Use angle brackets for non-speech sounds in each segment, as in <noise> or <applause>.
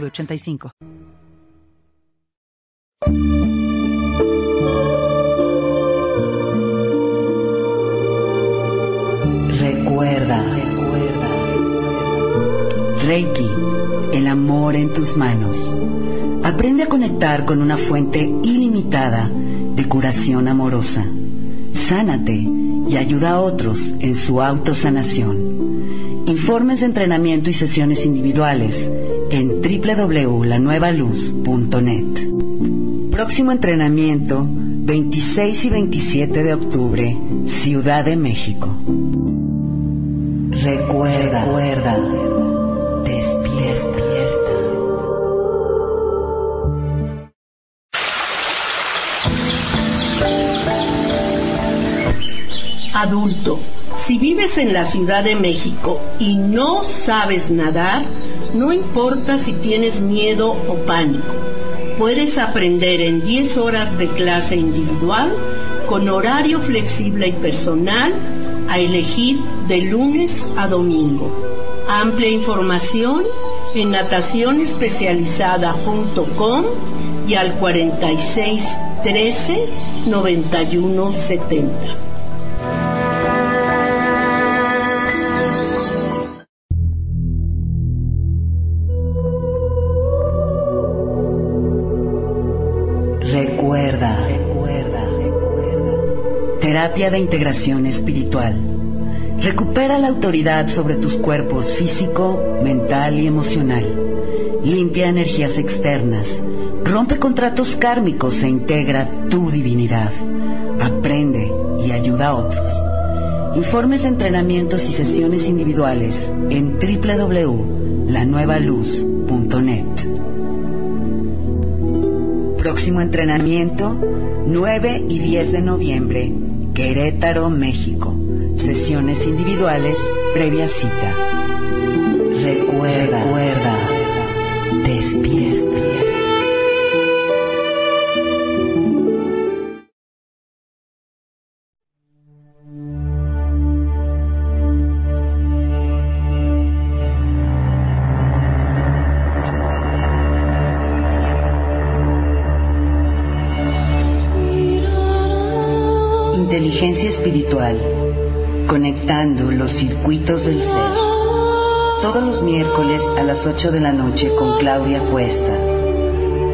906985. Recuerda, recuerda. Reiki, el amor en tus manos. Aprende a conectar con una fuente ilimitada de curación amorosa. Sánate y ayuda a otros en su autosanación. Informes de entrenamiento y sesiones individuales en www.lanuevaluz.net. Próximo entrenamiento 26 y 27 de octubre, Ciudad de México. Recuerda, recuerda, despierta. Adulto, si vives en la Ciudad de México y no sabes nadar, no importa si tienes miedo o pánico. Puedes aprender en 10 horas de clase individual, con horario flexible y personal, a elegir de lunes a domingo. Amplia información en natacionespecializada.com y al 46 13 De integración espiritual. Recupera la autoridad sobre tus cuerpos físico, mental y emocional. Limpia energías externas. Rompe contratos kármicos e integra tu divinidad. Aprende y ayuda a otros. Informes entrenamientos y sesiones individuales en www.lanuevaluz.net. Próximo entrenamiento 9 y 10 de noviembre, Querétaro, México. Sesiones individuales previa cita. Recuerda, recuerda, despierta. Del ser. Todos los miércoles a las 8 de la noche con Claudia Cuesta.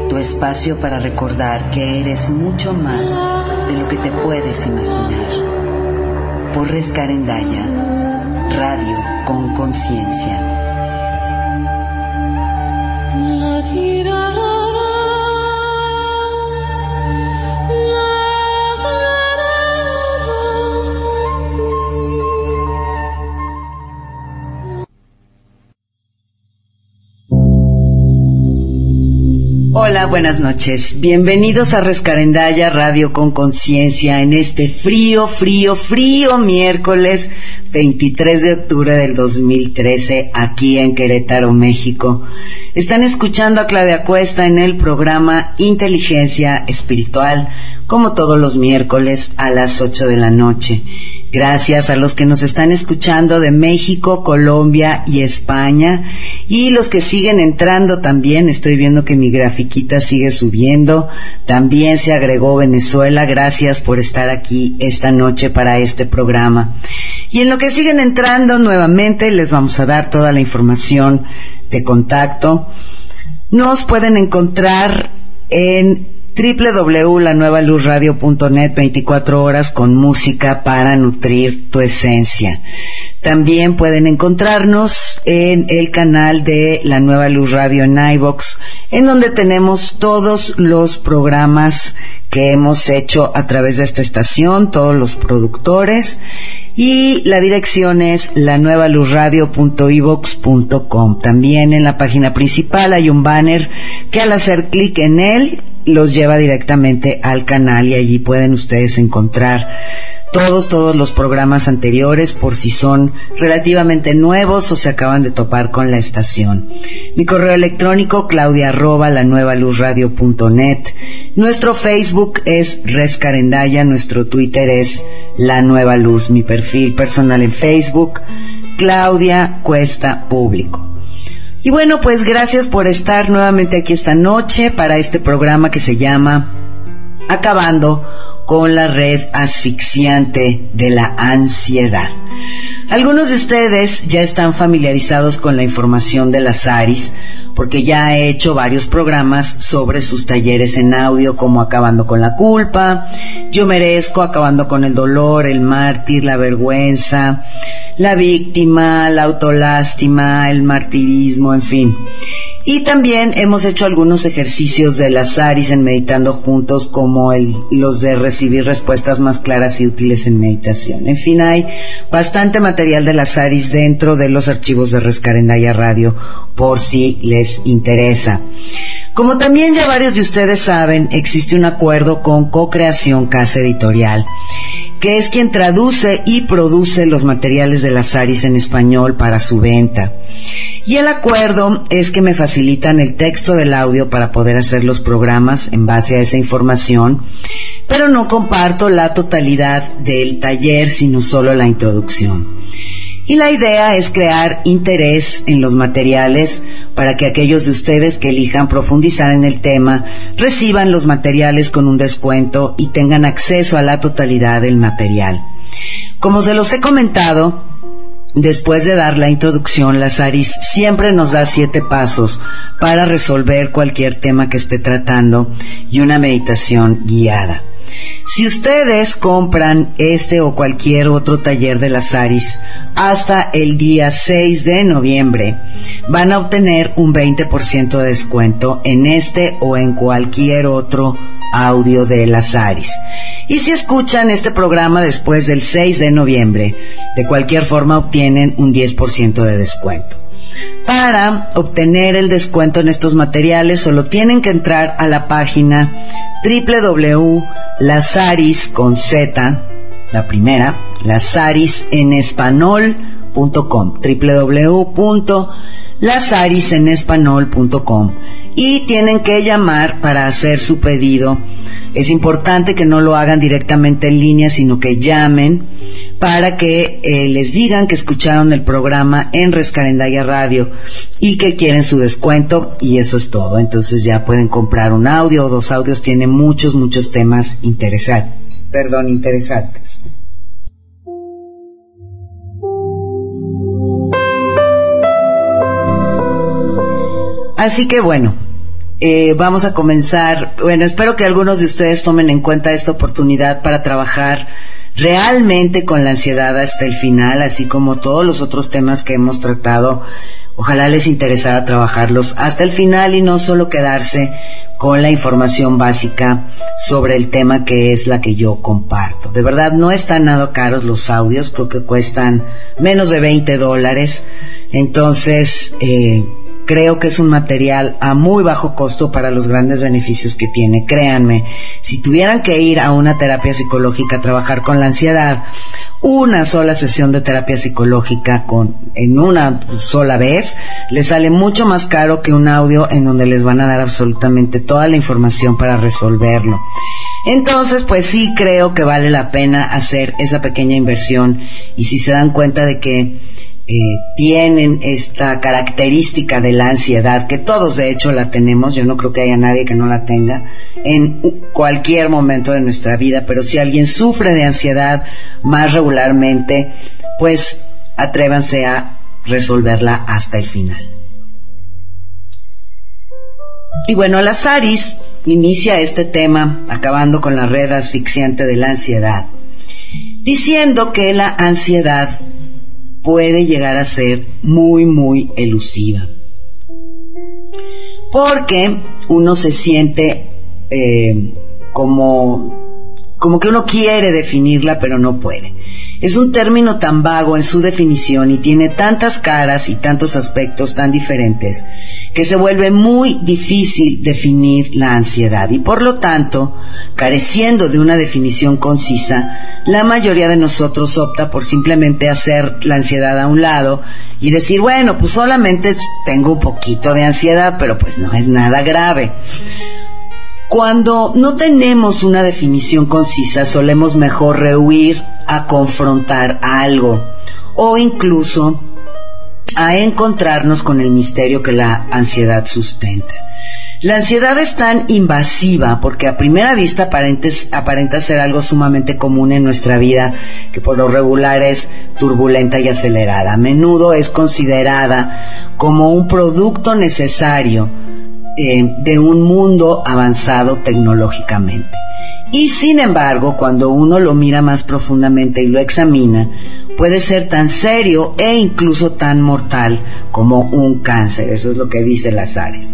Tu espacio para recordar que eres mucho más de lo que te puedes imaginar. Por Rescarendaya, radio con conciencia. Buenas noches. Bienvenidos a Rescarendaya Radio con Conciencia en este frío, frío, frío miércoles 23 de octubre del 2013 aquí en Querétaro, México. Están escuchando a Claudia Cuesta en el programa Inteligencia Espiritual, como todos los miércoles a las 8 de la noche. Gracias a los que nos están escuchando de México, Colombia y España y los que siguen entrando también. Estoy viendo que mi grafiquita sigue subiendo. También se agregó Venezuela. Gracias por estar aquí esta noche para este programa. Y en lo que siguen entrando nuevamente les vamos a dar toda la información de contacto. Nos pueden encontrar en www.lanuevaluzradio.net 24 horas con música para nutrir tu esencia. También pueden encontrarnos en el canal de La Nueva Luz Radio en iVox, en donde tenemos todos los programas que hemos hecho a través de esta estación, todos los productores, y la dirección es lanuevaluzradio.ivox.com. También en la página principal hay un banner que al hacer clic en él los lleva directamente al canal y allí pueden ustedes encontrar todos, todos los programas anteriores por si son relativamente nuevos o se acaban de topar con la estación. Mi correo electrónico claudia arroba la nueva luz radio Nuestro Facebook es Rescarendaya, nuestro Twitter es La Nueva Luz, mi perfil personal en Facebook, Claudia Cuesta Público. Y bueno, pues gracias por estar nuevamente aquí esta noche para este programa que se llama Acabando con la red asfixiante de la ansiedad. Algunos de ustedes ya están familiarizados con la información de las ARIS porque ya he hecho varios programas sobre sus talleres en audio como Acabando con la culpa, Yo merezco, Acabando con el dolor, el mártir, la vergüenza, la víctima, la autolástima, el martirismo, en fin. Y también hemos hecho algunos ejercicios de las ARIS en Meditando Juntos, como el, los de recibir respuestas más claras y útiles en meditación. En fin, hay bastante material de las ARIS dentro de los archivos de Rescarendaya Radio, por si les interesa. Como también ya varios de ustedes saben, existe un acuerdo con Co-Creación Casa Editorial que es quien traduce y produce los materiales de las ARIS en español para su venta. Y el acuerdo es que me facilitan el texto del audio para poder hacer los programas en base a esa información, pero no comparto la totalidad del taller, sino solo la introducción. Y la idea es crear interés en los materiales para que aquellos de ustedes que elijan profundizar en el tema reciban los materiales con un descuento y tengan acceso a la totalidad del material. Como se los he comentado, Después de dar la introducción, Lazaris siempre nos da siete pasos para resolver cualquier tema que esté tratando y una meditación guiada. Si ustedes compran este o cualquier otro taller de las ARIS hasta el día 6 de noviembre, van a obtener un 20% de descuento en este o en cualquier otro audio de las ARIS. Y si escuchan este programa después del 6 de noviembre, de cualquier forma obtienen un 10% de descuento. Para obtener el descuento en estos materiales solo tienen que entrar a la página www.lazaris con Z, la primera, lazarisenespanol.com, www.lazarisenespanol.com y tienen que llamar para hacer su pedido. Es importante que no lo hagan directamente en línea, sino que llamen para que eh, les digan que escucharon el programa en Rescarendaya Radio y que quieren su descuento y eso es todo. Entonces ya pueden comprar un audio o dos audios, tiene muchos, muchos temas interesantes. Perdón, interesantes. Así que bueno, eh, vamos a comenzar. Bueno, espero que algunos de ustedes tomen en cuenta esta oportunidad para trabajar realmente con la ansiedad hasta el final, así como todos los otros temas que hemos tratado. Ojalá les interesara trabajarlos hasta el final y no solo quedarse con la información básica sobre el tema que es la que yo comparto. De verdad, no están nada caros los audios, creo que cuestan menos de 20 dólares. Entonces, eh, creo que es un material a muy bajo costo para los grandes beneficios que tiene. Créanme, si tuvieran que ir a una terapia psicológica a trabajar con la ansiedad, una sola sesión de terapia psicológica con en una sola vez les sale mucho más caro que un audio en donde les van a dar absolutamente toda la información para resolverlo. Entonces, pues sí creo que vale la pena hacer esa pequeña inversión y si se dan cuenta de que eh, tienen esta característica de la ansiedad, que todos de hecho la tenemos, yo no creo que haya nadie que no la tenga en cualquier momento de nuestra vida, pero si alguien sufre de ansiedad más regularmente, pues atrévanse a resolverla hasta el final. Y bueno, la Saris inicia este tema acabando con la red asfixiante de la ansiedad, diciendo que la ansiedad puede llegar a ser muy, muy elusiva. Porque uno se siente eh, como, como que uno quiere definirla, pero no puede. Es un término tan vago en su definición y tiene tantas caras y tantos aspectos tan diferentes que se vuelve muy difícil definir la ansiedad y por lo tanto, careciendo de una definición concisa, la mayoría de nosotros opta por simplemente hacer la ansiedad a un lado y decir, bueno, pues solamente tengo un poquito de ansiedad, pero pues no es nada grave. Cuando no tenemos una definición concisa, solemos mejor rehuir a confrontar algo o incluso a encontrarnos con el misterio que la ansiedad sustenta. La ansiedad es tan invasiva porque a primera vista aparenta ser algo sumamente común en nuestra vida, que por lo regular es turbulenta y acelerada. A menudo es considerada como un producto necesario eh, de un mundo avanzado tecnológicamente. Y sin embargo, cuando uno lo mira más profundamente y lo examina, puede ser tan serio e incluso tan mortal como un cáncer. Eso es lo que dice Lazares.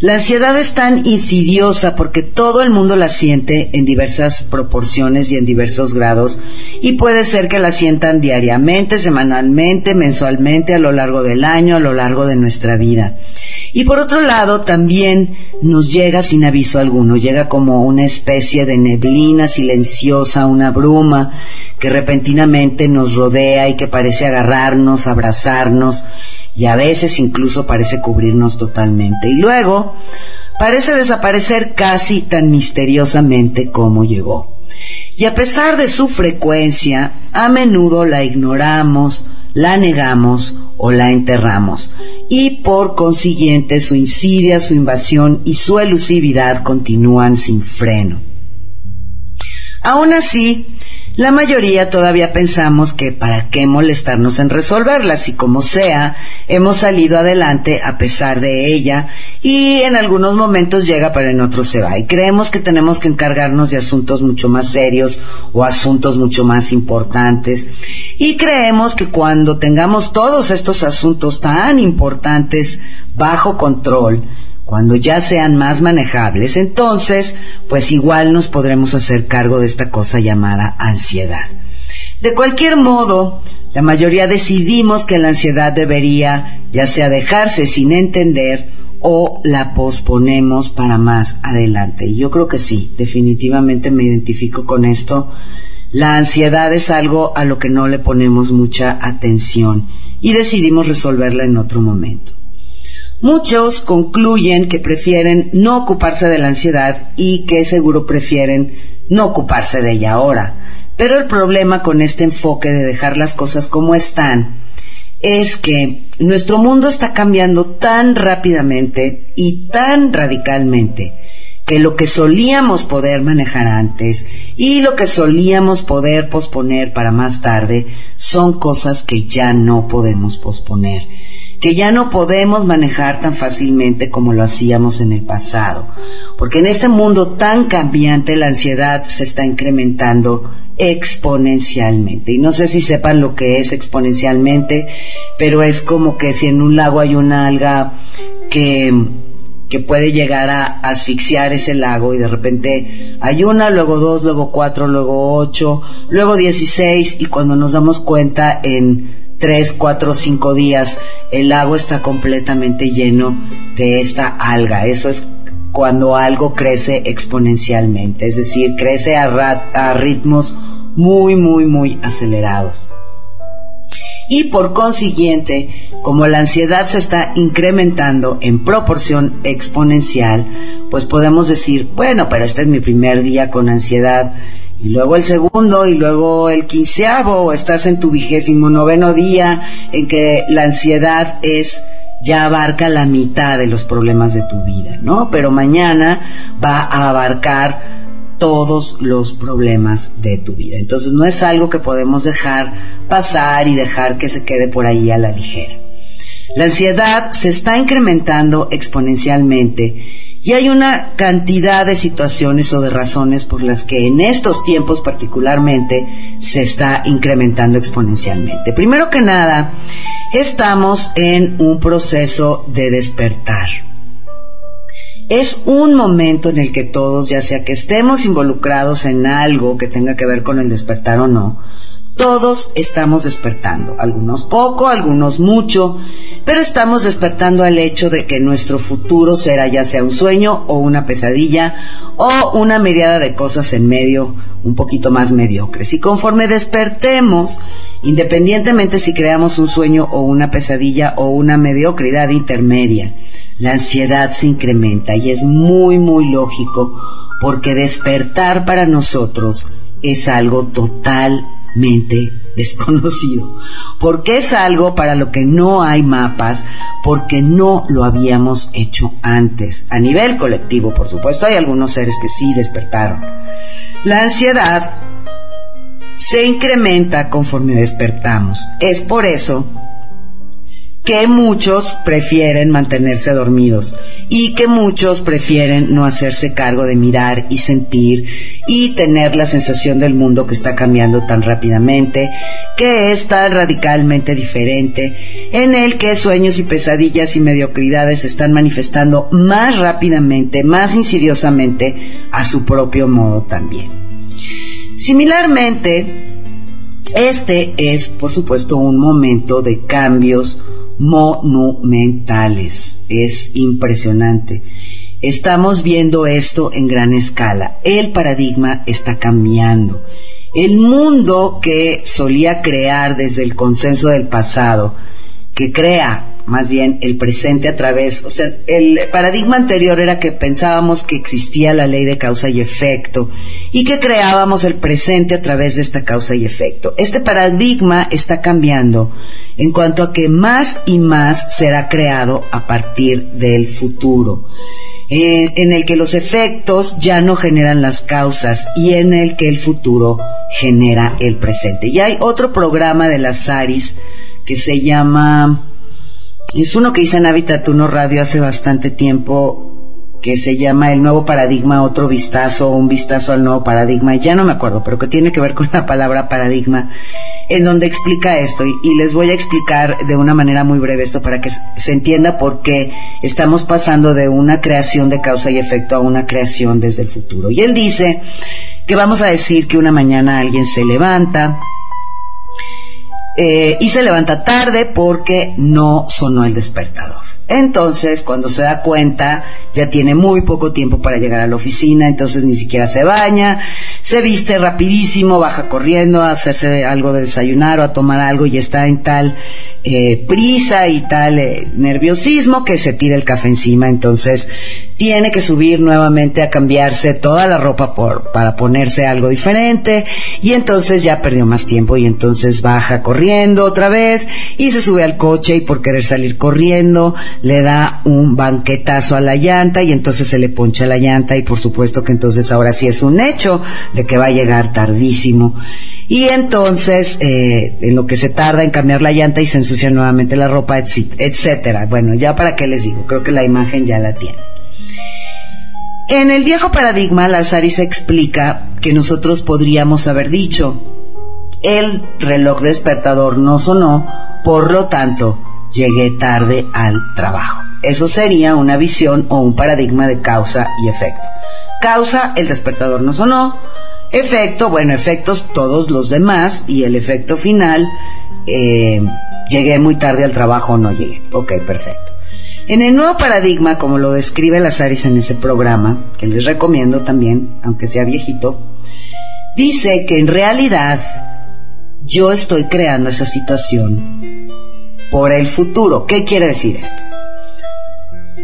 La ansiedad es tan insidiosa porque todo el mundo la siente en diversas proporciones y en diversos grados y puede ser que la sientan diariamente, semanalmente, mensualmente, a lo largo del año, a lo largo de nuestra vida. Y por otro lado, también nos llega sin aviso alguno, llega como una especie de neblina silenciosa, una bruma que repentinamente nos rodea y que parece agarrarnos, abrazarnos y a veces incluso parece cubrirnos totalmente. Y luego parece desaparecer casi tan misteriosamente como llegó. Y a pesar de su frecuencia, a menudo la ignoramos, la negamos o la enterramos. Y por consiguiente su insidia, su invasión y su elusividad continúan sin freno. Aún así, la mayoría todavía pensamos que para qué molestarnos en resolverlas y como sea, hemos salido adelante a pesar de ella y en algunos momentos llega pero en otros se va. Y creemos que tenemos que encargarnos de asuntos mucho más serios o asuntos mucho más importantes. Y creemos que cuando tengamos todos estos asuntos tan importantes bajo control, cuando ya sean más manejables, entonces, pues igual nos podremos hacer cargo de esta cosa llamada ansiedad. De cualquier modo, la mayoría decidimos que la ansiedad debería ya sea dejarse sin entender o la posponemos para más adelante. Y yo creo que sí, definitivamente me identifico con esto. La ansiedad es algo a lo que no le ponemos mucha atención y decidimos resolverla en otro momento. Muchos concluyen que prefieren no ocuparse de la ansiedad y que seguro prefieren no ocuparse de ella ahora. Pero el problema con este enfoque de dejar las cosas como están es que nuestro mundo está cambiando tan rápidamente y tan radicalmente que lo que solíamos poder manejar antes y lo que solíamos poder posponer para más tarde son cosas que ya no podemos posponer que ya no podemos manejar tan fácilmente como lo hacíamos en el pasado, porque en este mundo tan cambiante la ansiedad se está incrementando exponencialmente. Y no sé si sepan lo que es exponencialmente, pero es como que si en un lago hay una alga que que puede llegar a asfixiar ese lago y de repente hay una, luego dos, luego cuatro, luego ocho, luego dieciséis y cuando nos damos cuenta en tres, cuatro, cinco días, el lago está completamente lleno de esta alga. Eso es cuando algo crece exponencialmente, es decir, crece a, a ritmos muy, muy, muy acelerados. Y por consiguiente, como la ansiedad se está incrementando en proporción exponencial, pues podemos decir, bueno, pero este es mi primer día con ansiedad, y luego el segundo y luego el quinceavo, o estás en tu vigésimo noveno día en que la ansiedad es ya abarca la mitad de los problemas de tu vida, ¿no? Pero mañana va a abarcar todos los problemas de tu vida. Entonces no es algo que podemos dejar pasar y dejar que se quede por ahí a la ligera. La ansiedad se está incrementando exponencialmente Y hay una cantidad de situaciones o de razones por las que en estos tiempos particularmente se está incrementando exponencialmente. Primero que nada, estamos en un proceso de despertar. Es un momento en el que todos, ya sea que estemos involucrados en algo que tenga que ver con el despertar o no, todos estamos despertando, algunos poco, algunos mucho, pero estamos despertando al hecho de que nuestro futuro será ya sea un sueño o una pesadilla o una mirada de cosas en medio un poquito más mediocres. Y conforme despertemos, independientemente si creamos un sueño o una pesadilla o una mediocridad intermedia, la ansiedad se incrementa y es muy, muy lógico porque despertar para nosotros es algo total mente <laughs> desconocido, porque es algo para lo que no hay mapas, porque no lo habíamos hecho antes, a nivel colectivo, por supuesto, hay algunos seres que sí despertaron. La ansiedad se incrementa conforme despertamos. Es por eso que muchos prefieren mantenerse dormidos y que muchos prefieren no hacerse cargo de mirar y sentir y tener la sensación del mundo que está cambiando tan rápidamente, que es tan radicalmente diferente, en el que sueños y pesadillas y mediocridades se están manifestando más rápidamente, más insidiosamente, a su propio modo también. Similarmente, este es, por supuesto, un momento de cambios monumentales. Es impresionante. Estamos viendo esto en gran escala. El paradigma está cambiando. El mundo que solía crear desde el consenso del pasado, que crea más bien el presente a través, o sea, el paradigma anterior era que pensábamos que existía la ley de causa y efecto y que creábamos el presente a través de esta causa y efecto. Este paradigma está cambiando en cuanto a que más y más será creado a partir del futuro. En el que los efectos ya no generan las causas y en el que el futuro genera el presente. Y hay otro programa de las ARIS que se llama es uno que hice en Habitat Uno Radio hace bastante tiempo que se llama El Nuevo Paradigma, otro vistazo, un vistazo al nuevo paradigma, ya no me acuerdo, pero que tiene que ver con la palabra paradigma, en donde explica esto, y, y, les voy a explicar de una manera muy breve esto para que se entienda por qué estamos pasando de una creación de causa y efecto a una creación desde el futuro. Y él dice que vamos a decir que una mañana alguien se levanta, eh, y se levanta tarde porque no sonó el despertador. Entonces, cuando se da cuenta, ya tiene muy poco tiempo para llegar a la oficina, entonces ni siquiera se baña, se viste rapidísimo, baja corriendo a hacerse algo de desayunar o a tomar algo y está en tal eh, prisa y tal eh, nerviosismo que se tira el café encima, entonces tiene que subir nuevamente a cambiarse toda la ropa por, para ponerse algo diferente. Y entonces ya perdió más tiempo y entonces baja corriendo otra vez y se sube al coche y por querer salir corriendo le da un banquetazo a la y entonces se le poncha la llanta y por supuesto que entonces ahora sí es un hecho de que va a llegar tardísimo. Y entonces, eh, en lo que se tarda en cambiar la llanta y se ensucia nuevamente la ropa, etcétera. Bueno, ya para qué les digo, creo que la imagen ya la tienen. En el viejo paradigma, Lazaris explica que nosotros podríamos haber dicho, el reloj despertador no sonó, por lo tanto, llegué tarde al trabajo. Eso sería una visión o un paradigma de causa y efecto. Causa, el despertador no sonó. Efecto, bueno, efectos todos los demás. Y el efecto final, eh, llegué muy tarde al trabajo o no llegué. Ok, perfecto. En el nuevo paradigma, como lo describe Lazaris en ese programa, que les recomiendo también, aunque sea viejito, dice que en realidad yo estoy creando esa situación por el futuro. ¿Qué quiere decir esto?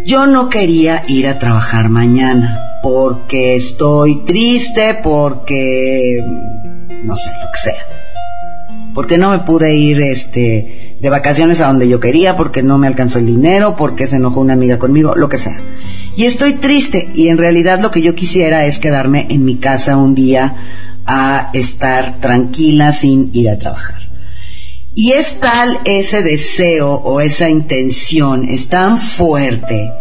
Yo no quería ir a trabajar mañana porque estoy triste, porque no sé, lo que sea. Porque no me pude ir este de vacaciones a donde yo quería, porque no me alcanzó el dinero, porque se enojó una amiga conmigo, lo que sea. Y estoy triste y en realidad lo que yo quisiera es quedarme en mi casa un día a estar tranquila sin ir a trabajar. Y es tal ese deseo o esa intención, es tan fuerte,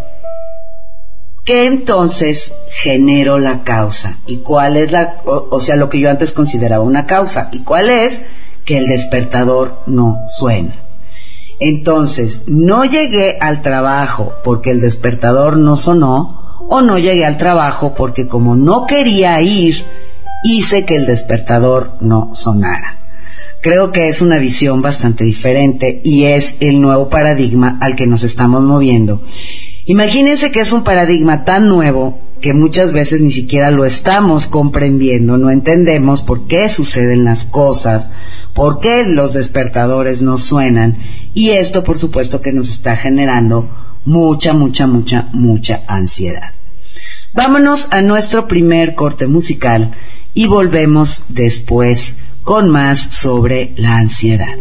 que entonces genero la causa. ¿Y cuál es la, o, sea, lo que yo antes consideraba una causa? ¿Y cuál es? Que el despertador no suena. Entonces, no llegué al trabajo porque el despertador no sonó, o no llegué al trabajo porque como no quería ir, hice que el despertador no sonara. Creo que es una visión bastante diferente y es el nuevo paradigma al que nos estamos moviendo. Imagínense que es un paradigma tan nuevo que muchas veces ni siquiera lo estamos comprendiendo, no entendemos por qué suceden las cosas, por qué los despertadores no suenan y esto por supuesto que nos está generando mucha, mucha, mucha, mucha ansiedad. Vámonos a nuestro primer corte musical y volvemos después con más sobre la ansiedad.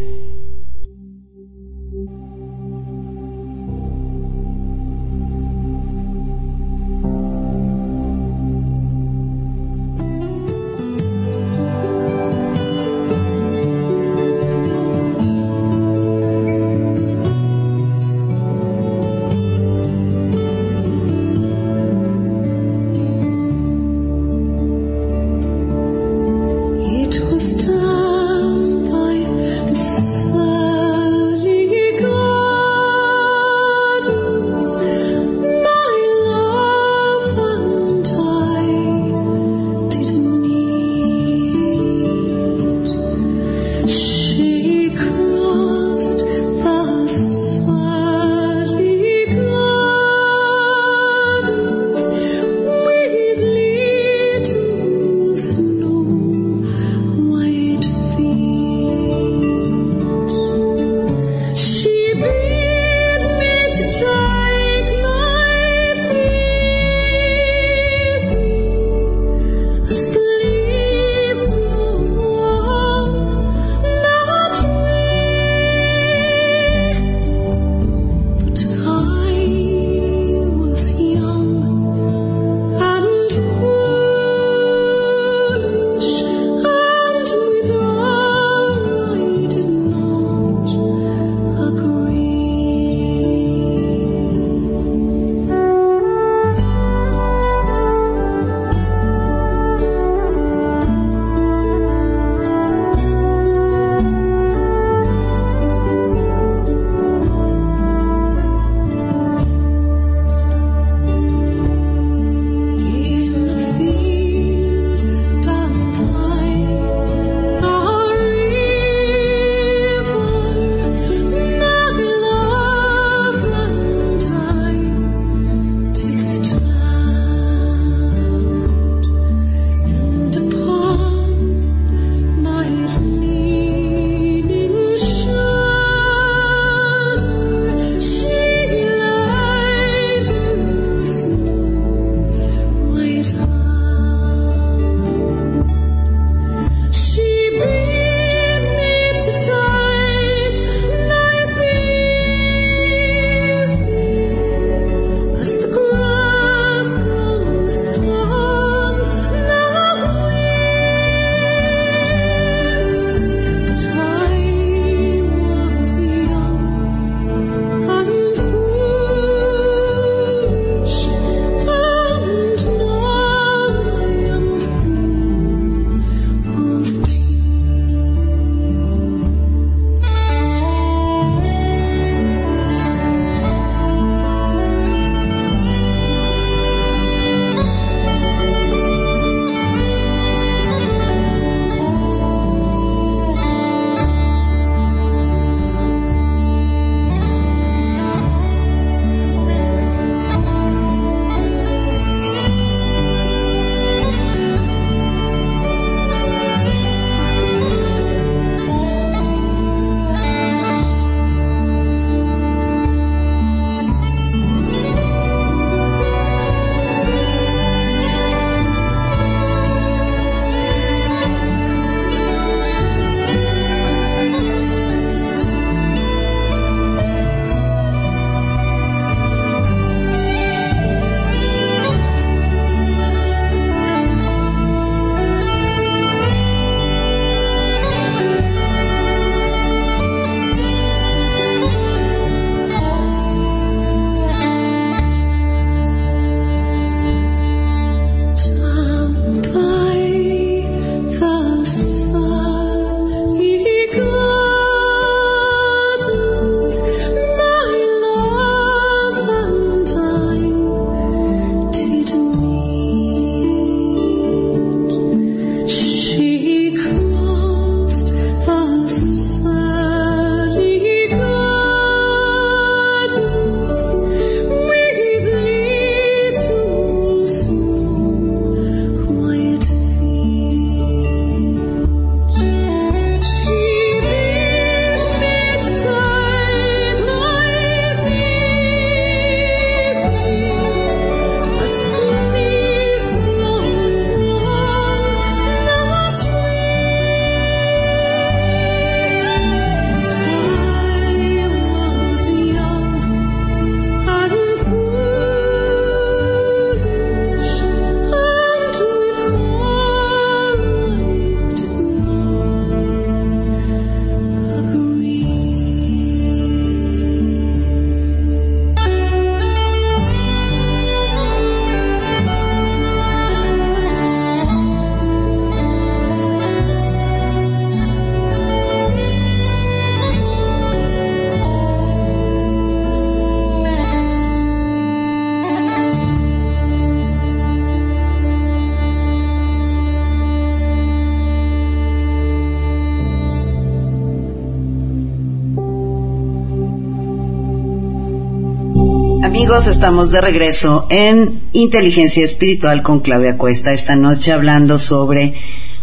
Estamos de regreso en Inteligencia Espiritual con Claudia Cuesta esta noche hablando sobre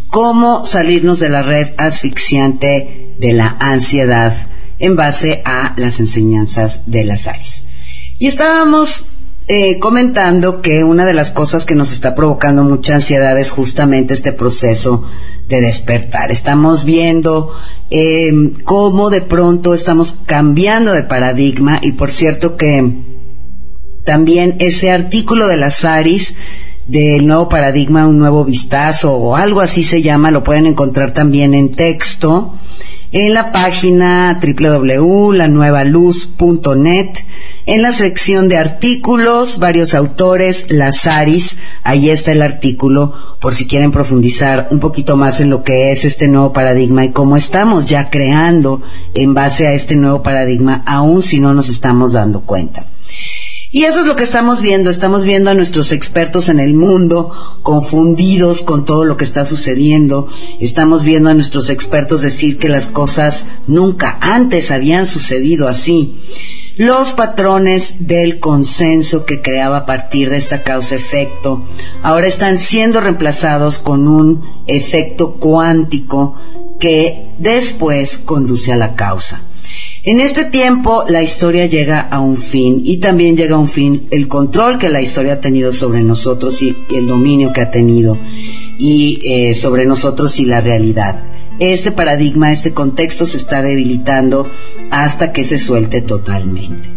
cómo salirnos de la red asfixiante de la ansiedad en base a las enseñanzas de las ARIS. Y estábamos eh, comentando que una de las cosas que nos está provocando mucha ansiedad es justamente este proceso de despertar. Estamos viendo eh, cómo de pronto estamos cambiando de paradigma y por cierto que también ese artículo de las ARIS del nuevo paradigma, un nuevo vistazo o algo así se llama, lo pueden encontrar también en texto en la página www.lanuevaluz.net, en la sección de artículos, varios autores, las ARIS, ahí está el artículo por si quieren profundizar un poquito más en lo que es este nuevo paradigma y cómo estamos ya creando en base a este nuevo paradigma, aun si no nos estamos dando cuenta. Y eso es lo que estamos viendo. Estamos viendo a nuestros expertos en el mundo confundidos con todo lo que está sucediendo. Estamos viendo a nuestros expertos decir que las cosas nunca antes habían sucedido así. Los patrones del consenso que creaba a partir de esta causa-efecto ahora están siendo reemplazados con un efecto cuántico que después conduce a la causa. En este tiempo la historia llega a un fin y también llega a un fin el control que la historia ha tenido sobre nosotros y el dominio que ha tenido y eh, sobre nosotros y la realidad. Este paradigma, este contexto se está debilitando hasta que se suelte totalmente.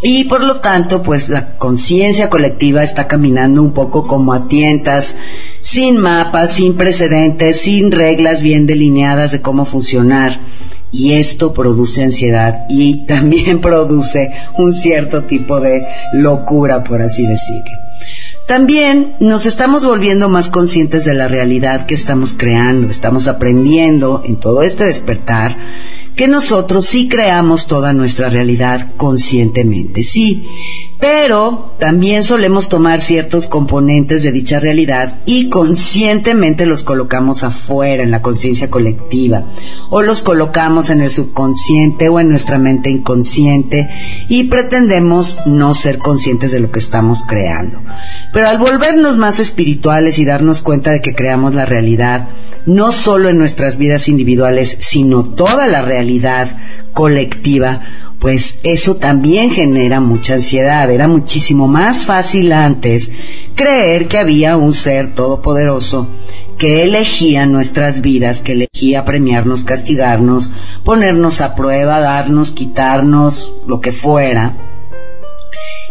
Y por lo tanto, pues la conciencia colectiva está caminando un poco como a tientas, sin mapas, sin precedentes, sin reglas bien delineadas de cómo funcionar y esto produce ansiedad y también <laughs> produce un cierto tipo de locura, por así decirlo. También nos estamos volviendo más conscientes de la realidad que estamos creando, estamos aprendiendo en todo este despertar que nosotros sí creamos toda nuestra realidad conscientemente, sí, pero también solemos tomar ciertos componentes de dicha realidad y conscientemente los colocamos afuera en la conciencia colectiva o los colocamos en el subconsciente o en nuestra mente inconsciente y pretendemos no ser conscientes de lo que estamos creando. Pero al volvernos más espirituales y darnos cuenta de que creamos la realidad, no solo en nuestras vidas individuales, sino toda la realidad colectiva, pues eso también genera mucha ansiedad. Era muchísimo más fácil antes creer que había un ser todopoderoso que elegía nuestras vidas, que elegía premiarnos, castigarnos, ponernos a prueba, darnos, quitarnos, lo que fuera,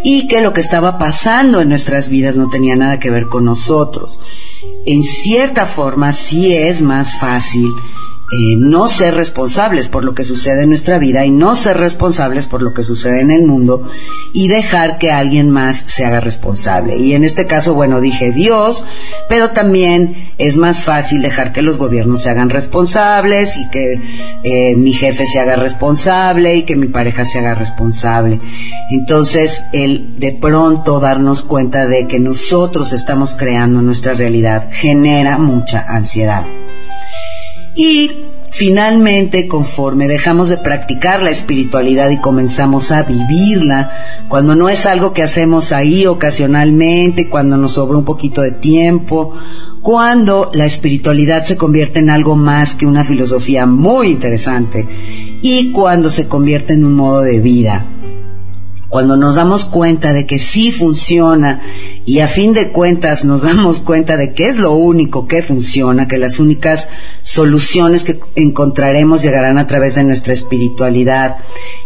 y que lo que estaba pasando en nuestras vidas no tenía nada que ver con nosotros. En cierta forma sí es más fácil eh, no ser responsables por lo que sucede en nuestra vida y no ser responsables por lo que sucede en el mundo y dejar que alguien más se haga responsable. Y en este caso, bueno, dije Dios, pero también es más fácil dejar que los gobiernos se hagan responsables y que eh, mi jefe se haga responsable y que mi pareja se haga responsable. Entonces, el de pronto darnos cuenta de que nosotros estamos creando nuestra realidad genera mucha ansiedad. Y finalmente, conforme dejamos de practicar la espiritualidad y comenzamos a vivirla, cuando no es algo que hacemos ahí ocasionalmente, cuando nos sobra un poquito de tiempo, cuando la espiritualidad se convierte en algo más que una filosofía muy interesante y cuando se convierte en un modo de vida. Cuando nos damos cuenta de que sí funciona y a fin de cuentas nos damos cuenta de que es lo único que funciona, que las únicas soluciones que encontraremos llegarán a través de nuestra espiritualidad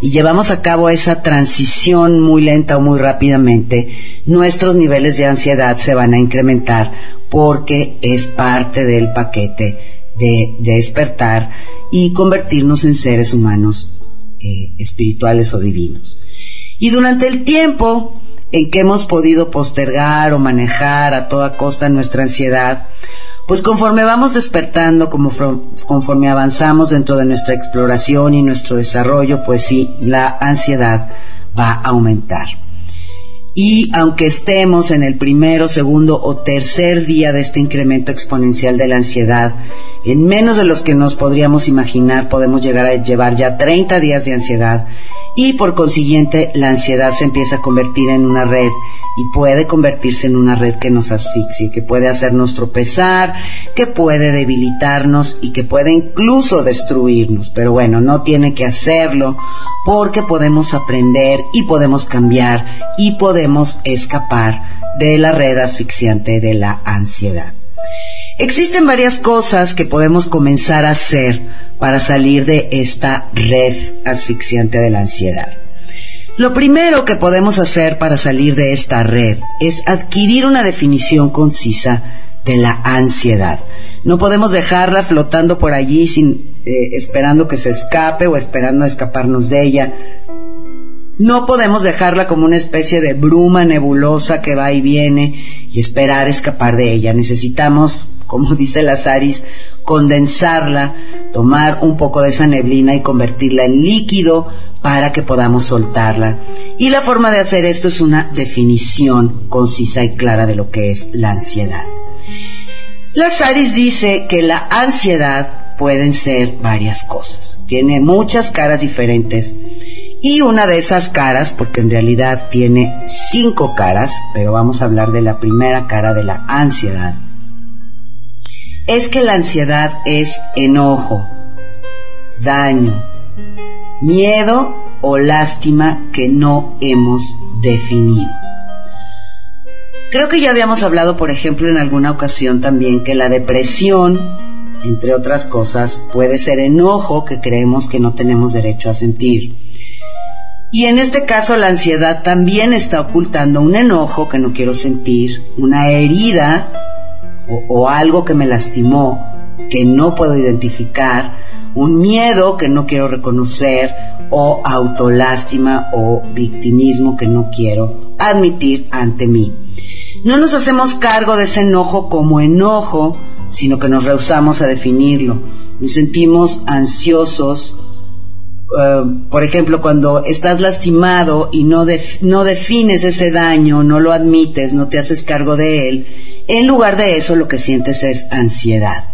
y llevamos a cabo esa transición muy lenta o muy rápidamente, nuestros niveles de ansiedad se van a incrementar porque es parte del paquete de, despertar y convertirnos en seres humanos eh, espirituales o divinos. Y durante el tiempo en que hemos podido postergar o manejar a toda costa nuestra ansiedad, pues conforme vamos despertando, como conforme avanzamos dentro de nuestra exploración y nuestro desarrollo, pues sí, la ansiedad va a aumentar. Y aunque estemos en el primero, segundo o tercer día de este incremento exponencial de la ansiedad, en menos de los que nos podríamos imaginar podemos llegar a llevar ya 30 días de ansiedad y por consiguiente la ansiedad se empieza a convertir en una red y puede convertirse en una red que nos asfixie, que puede hacernos tropezar, que puede debilitarnos y que puede incluso destruirnos. Pero bueno, no tiene que hacerlo porque podemos aprender y podemos cambiar y podemos escapar de la red asfixiante de la ansiedad. Existen varias cosas que podemos comenzar a hacer para salir de esta red asfixiante de la ansiedad. Lo primero que podemos hacer para salir de esta red es adquirir una definición concisa de la ansiedad. No podemos dejarla flotando por allí sin eh, esperando que se escape o esperando escaparnos de ella. No podemos dejarla como una especie de bruma nebulosa que va y viene y esperar escapar de ella. Necesitamos, como <laughs> dice Lazaris, condensarla, tomar un poco de esa neblina y convertirla en líquido para que podamos soltarla. Y la forma de hacer esto es una definición concisa y clara de lo que es la ansiedad. Lazaris dice que la ansiedad pueden ser varias cosas. Tiene muchas caras diferentes. Y una de esas caras, porque en realidad tiene cinco caras, pero vamos a hablar de la primera cara de la ansiedad, es que la ansiedad es enojo, daño, miedo o lástima que no hemos definido. Creo que ya habíamos hablado, por ejemplo, en alguna ocasión también que la depresión, entre otras cosas, puede ser enojo que creemos que no tenemos derecho a sentir. Y en este caso la ansiedad también está ocultando un enojo que no quiero sentir, una herida o, algo que me lastimó que no puedo identificar, un miedo que no quiero reconocer o autolástima o victimismo que no quiero admitir ante mí. No nos hacemos cargo de ese enojo como enojo, sino que nos rehusamos a definirlo. Nos sentimos ansiosos. Eh, por ejemplo, cuando estás lastimado y no, no defines ese daño, no lo admites, no te haces cargo de él, en lugar de eso, lo que sientes es ansiedad.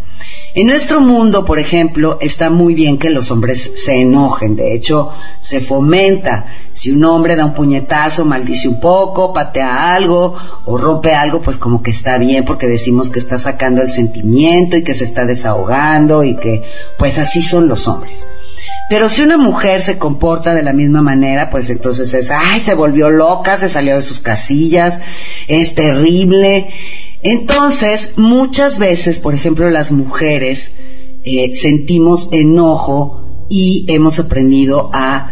En nuestro mundo, por ejemplo, está muy bien que los hombres se enojen. De hecho, se fomenta. Si un hombre da un puñetazo, maldice un poco, patea algo o rompe algo, pues como que está bien porque decimos que está sacando el sentimiento y que se está desahogando y que pues así son los hombres. Pero si una mujer se comporta de la misma manera, pues entonces es, ay, se volvió loca, se salió de sus casillas, es terrible. Entonces, muchas veces, por ejemplo, las mujeres eh, sentimos enojo y hemos aprendido a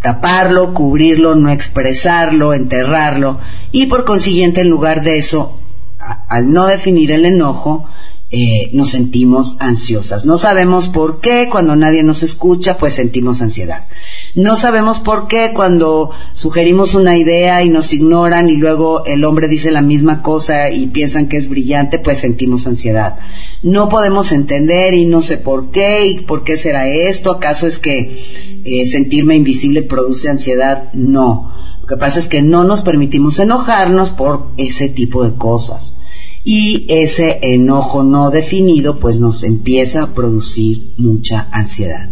taparlo, cubrirlo, no expresarlo, enterrarlo y por consiguiente en lugar de eso, al no definir el enojo, eh, nos sentimos ansiosas. No sabemos por qué cuando nadie nos escucha, pues sentimos ansiedad. No sabemos por qué cuando sugerimos una idea y nos ignoran y luego el hombre dice la misma cosa y piensan que es brillante, pues sentimos ansiedad. No podemos entender y no sé por qué y por qué será esto. ¿Acaso es que eh, sentirme invisible produce ansiedad? No. Lo que pasa es que no nos permitimos enojarnos por ese tipo de cosas y ese enojo no definido pues nos empieza a producir mucha ansiedad.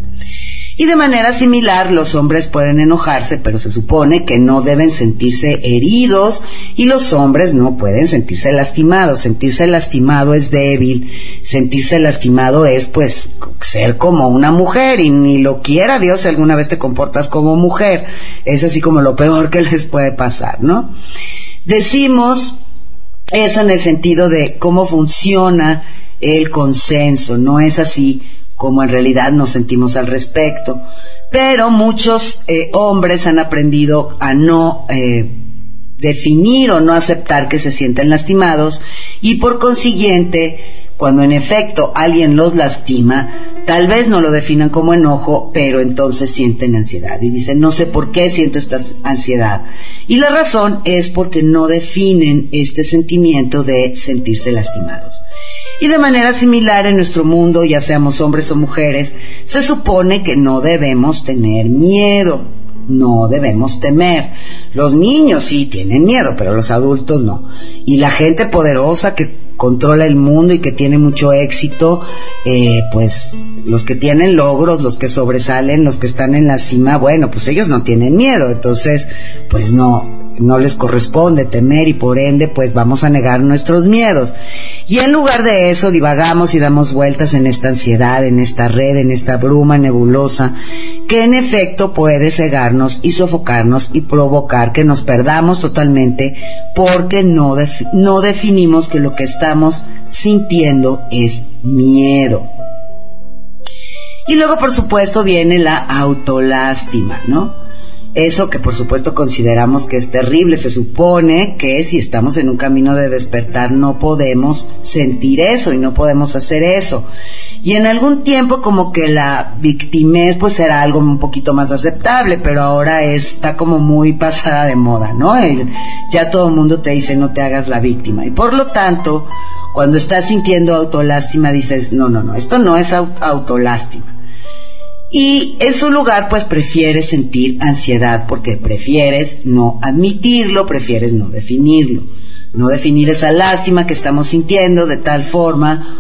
Y de manera similar, los hombres pueden enojarse, pero se supone que no deben sentirse heridos y los hombres no pueden sentirse lastimados. Sentirse lastimado es débil, sentirse lastimado es pues ser como una mujer y ni lo quiera Dios si alguna vez te comportas como mujer. Es así como lo peor que <laughs> les puede pasar, ¿no? Decimos eso en el sentido de cómo funciona el consenso, no es así como en realidad nos sentimos al respecto. Pero muchos eh, hombres han aprendido a no eh, definir o no aceptar que se sienten lastimados y por consiguiente, cuando en efecto alguien los lastima, Tal vez no lo definan como enojo, pero entonces sienten ansiedad y dicen, no sé por qué siento esta ansiedad. Y la razón es porque no definen este sentimiento de sentirse lastimados. Y de manera similar en nuestro mundo, ya seamos hombres o mujeres, se supone que no debemos tener miedo, no debemos temer. Los niños sí tienen miedo, pero los adultos no. Y la gente poderosa que controla el mundo y que tiene mucho éxito, eh, pues los que tienen logros, los que sobresalen, los que están en la cima, bueno, pues ellos no tienen miedo, entonces, pues no, no les corresponde temer y por ende pues vamos a negar nuestros miedos. Y en lugar de eso divagamos y damos vueltas en esta ansiedad, en esta red, en esta bruma nebulosa, que en efecto puede cegarnos y sofocarnos y provocar que nos perdamos totalmente porque no, no definimos que lo que estamos sintiendo es miedo. Y luego, por supuesto, viene la autolástima, ¿no? Eso que por supuesto consideramos que es terrible, se supone que si estamos en un camino de despertar no podemos sentir eso y no podemos hacer eso. Y en algún tiempo como que la victimez pues era algo un poquito más aceptable, pero ahora está como muy pasada de moda, ¿no? ya todo el mundo te dice no te hagas la víctima. Y por lo tanto, cuando estás sintiendo autolástima dices, no, no, no, esto no es autolástima y en su lugar, pues prefieres sentir ansiedad porque prefieres no admitirlo, prefieres no definirlo. No definir esa lástima que estamos sintiendo de tal forma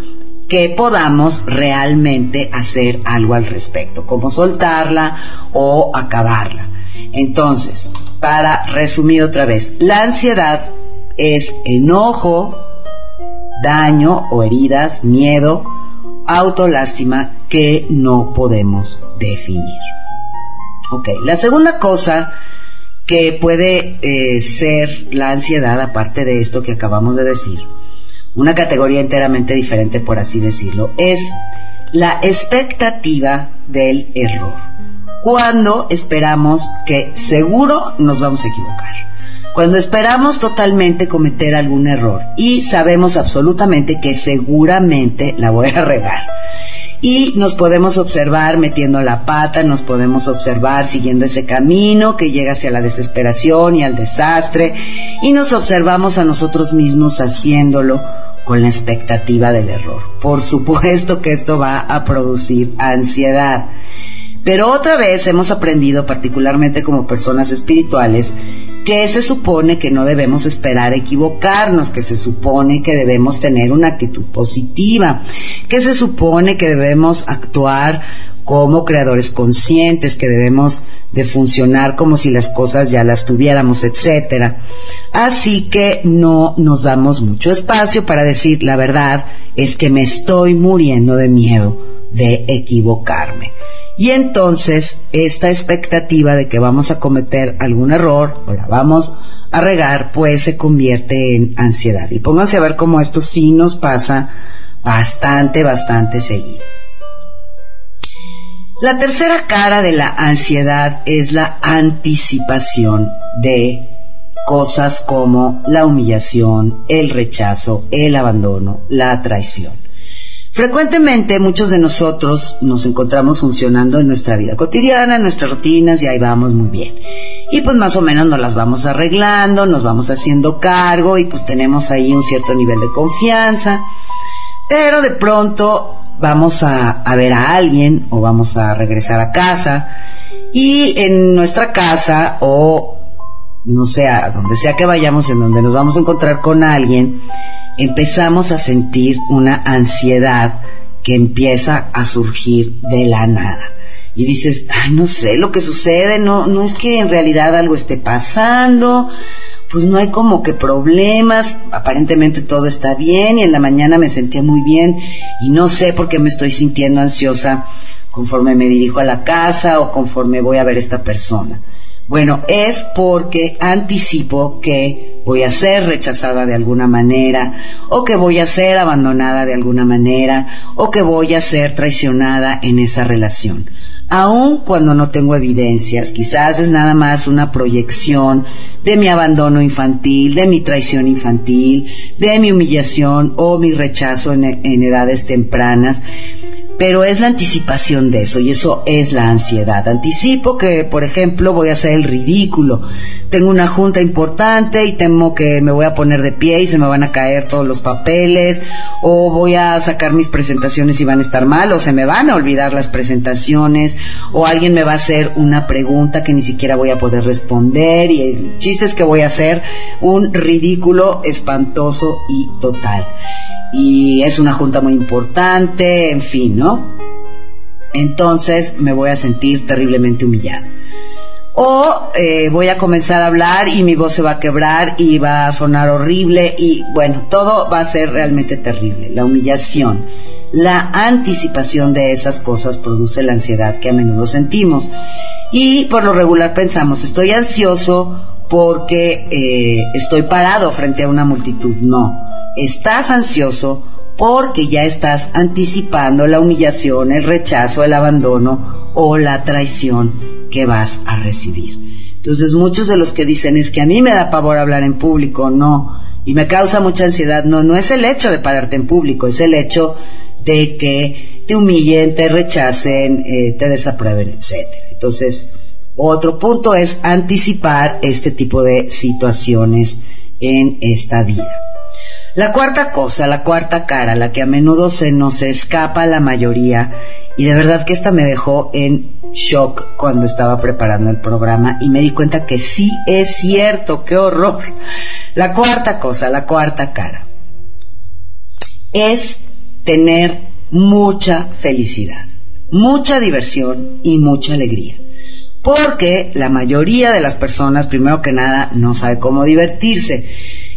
que podamos realmente hacer algo al respecto, como soltarla o acabarla. Entonces, para resumir otra vez, la ansiedad es enojo, daño o heridas, miedo, autolástima que no podemos definir. Ok, la segunda cosa que puede eh, ser la ansiedad, aparte de esto que acabamos de decir, una categoría enteramente diferente, por así decirlo, es la expectativa del error. Cuando esperamos que seguro nos vamos a equivocar cuando esperamos totalmente cometer algún error y sabemos absolutamente que seguramente la voy a regar. Y nos podemos observar metiendo la pata, nos podemos observar siguiendo ese camino que llega hacia la desesperación y al desastre, y nos observamos a nosotros mismos haciéndolo con la expectativa del error. Por supuesto que esto va a producir ansiedad. Pero otra vez hemos aprendido, particularmente como personas espirituales, que se supone que no debemos esperar equivocarnos, que se supone que debemos tener una actitud positiva, que se supone que debemos actuar como creadores conscientes, que debemos de funcionar como si las cosas ya las tuviéramos, etcétera. Así que no nos damos mucho espacio para decir la verdad es que me estoy muriendo de miedo de equivocarme. Y entonces esta expectativa de que vamos a cometer algún error o la vamos a regar, pues se convierte en ansiedad. Y pónganse a ver cómo esto sí nos pasa bastante, bastante seguido. La tercera cara de la ansiedad es la anticipación de cosas como la humillación, el rechazo, el abandono, la traición. Frecuentemente muchos de nosotros nos encontramos funcionando en nuestra vida cotidiana, en nuestras rutinas y ahí vamos muy bien. Y pues más o menos nos las vamos arreglando, nos vamos haciendo cargo y pues tenemos ahí un cierto nivel de confianza. Pero de pronto vamos a, a ver a alguien o vamos a regresar a casa y en nuestra casa o no sé, a donde sea que vayamos, en donde nos vamos a encontrar con alguien, empezamos a sentir una ansiedad que empieza a surgir de la nada. Y dices, ay, no sé lo que sucede, no, no es que en realidad algo esté pasando, pues no hay como que problemas, aparentemente todo está bien y en la mañana me sentía muy bien y no sé por qué me estoy sintiendo ansiosa conforme me dirijo a la casa o conforme voy a ver esta persona. Bueno, es porque anticipo que voy a ser rechazada de alguna manera, o que voy a ser abandonada de alguna manera, o que voy a ser traicionada en esa relación. Aun cuando no tengo evidencias, quizás es nada más una proyección de mi abandono infantil, de mi traición infantil, de mi humillación o mi rechazo en, edades tempranas pero es la anticipación de eso y eso es la ansiedad. Anticipo que, por ejemplo, voy a hacer el ridículo. Tengo una junta importante y temo que me voy a poner de pie y se me van a caer todos los papeles o voy a sacar mis presentaciones y van a estar mal o se me van a olvidar las presentaciones o alguien me va a hacer una pregunta que ni siquiera voy a poder responder y el chiste es que voy a hacer un ridículo espantoso y total y es una junta muy importante, en fin, ¿no? Entonces me voy a sentir terriblemente humillada. O eh, voy a comenzar a hablar y mi voz se va a quebrar y va a sonar horrible y bueno, todo va a ser realmente terrible. La humillación, la anticipación de esas cosas produce la ansiedad que a menudo sentimos. Y por lo regular pensamos, estoy ansioso porque eh, estoy parado frente a una multitud. No Estás ansioso porque ya estás anticipando la humillación, el rechazo, el abandono o la traición que vas a recibir. Entonces muchos de los que dicen es que a mí me da pavor hablar en público, no, y me causa mucha ansiedad, no, no es el hecho de pararte en público, es el hecho de que te humillen, te rechacen, eh, te desaprueben, etc. Entonces, otro punto es anticipar este tipo de situaciones en esta vida. La cuarta cosa, la cuarta cara, la que a menudo se nos escapa a la mayoría, y de verdad que esta me dejó en shock cuando estaba preparando el programa y me di cuenta que sí es cierto, qué horror. La cuarta cosa, la cuarta cara, es tener mucha felicidad, mucha diversión y mucha alegría. Porque la mayoría de las personas, primero que nada, no sabe cómo divertirse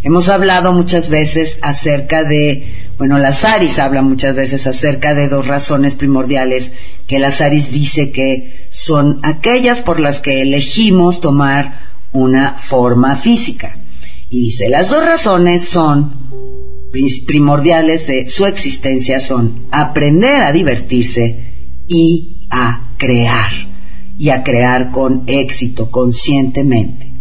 Hemos hablado muchas veces acerca de, bueno, Lazaris habla muchas veces acerca de dos razones primordiales que Lazaris dice que son aquellas por las que elegimos tomar una forma física. Y dice, las dos razones son primordiales de su existencia son aprender a divertirse y a crear, y a crear con éxito, conscientemente.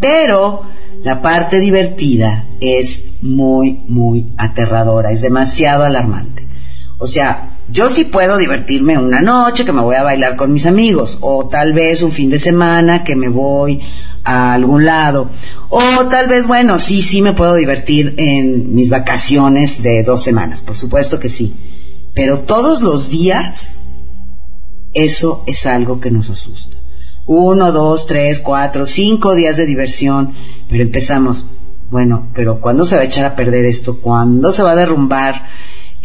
Pero la parte divertida es muy, muy aterradora, es demasiado alarmante. O sea, yo sí puedo divertirme una noche que me voy a bailar con mis amigos, o tal vez un fin de semana que me voy a algún lado, o tal vez, bueno, sí, sí me puedo divertir en mis vacaciones de dos semanas, por supuesto que sí. Pero todos los días, eso es algo que nos asusta uno, dos, tres, cuatro, cinco días de diversión, pero empezamos, bueno, pero ¿cuándo se va a echar a perder esto? ¿Cuándo se va a derrumbar?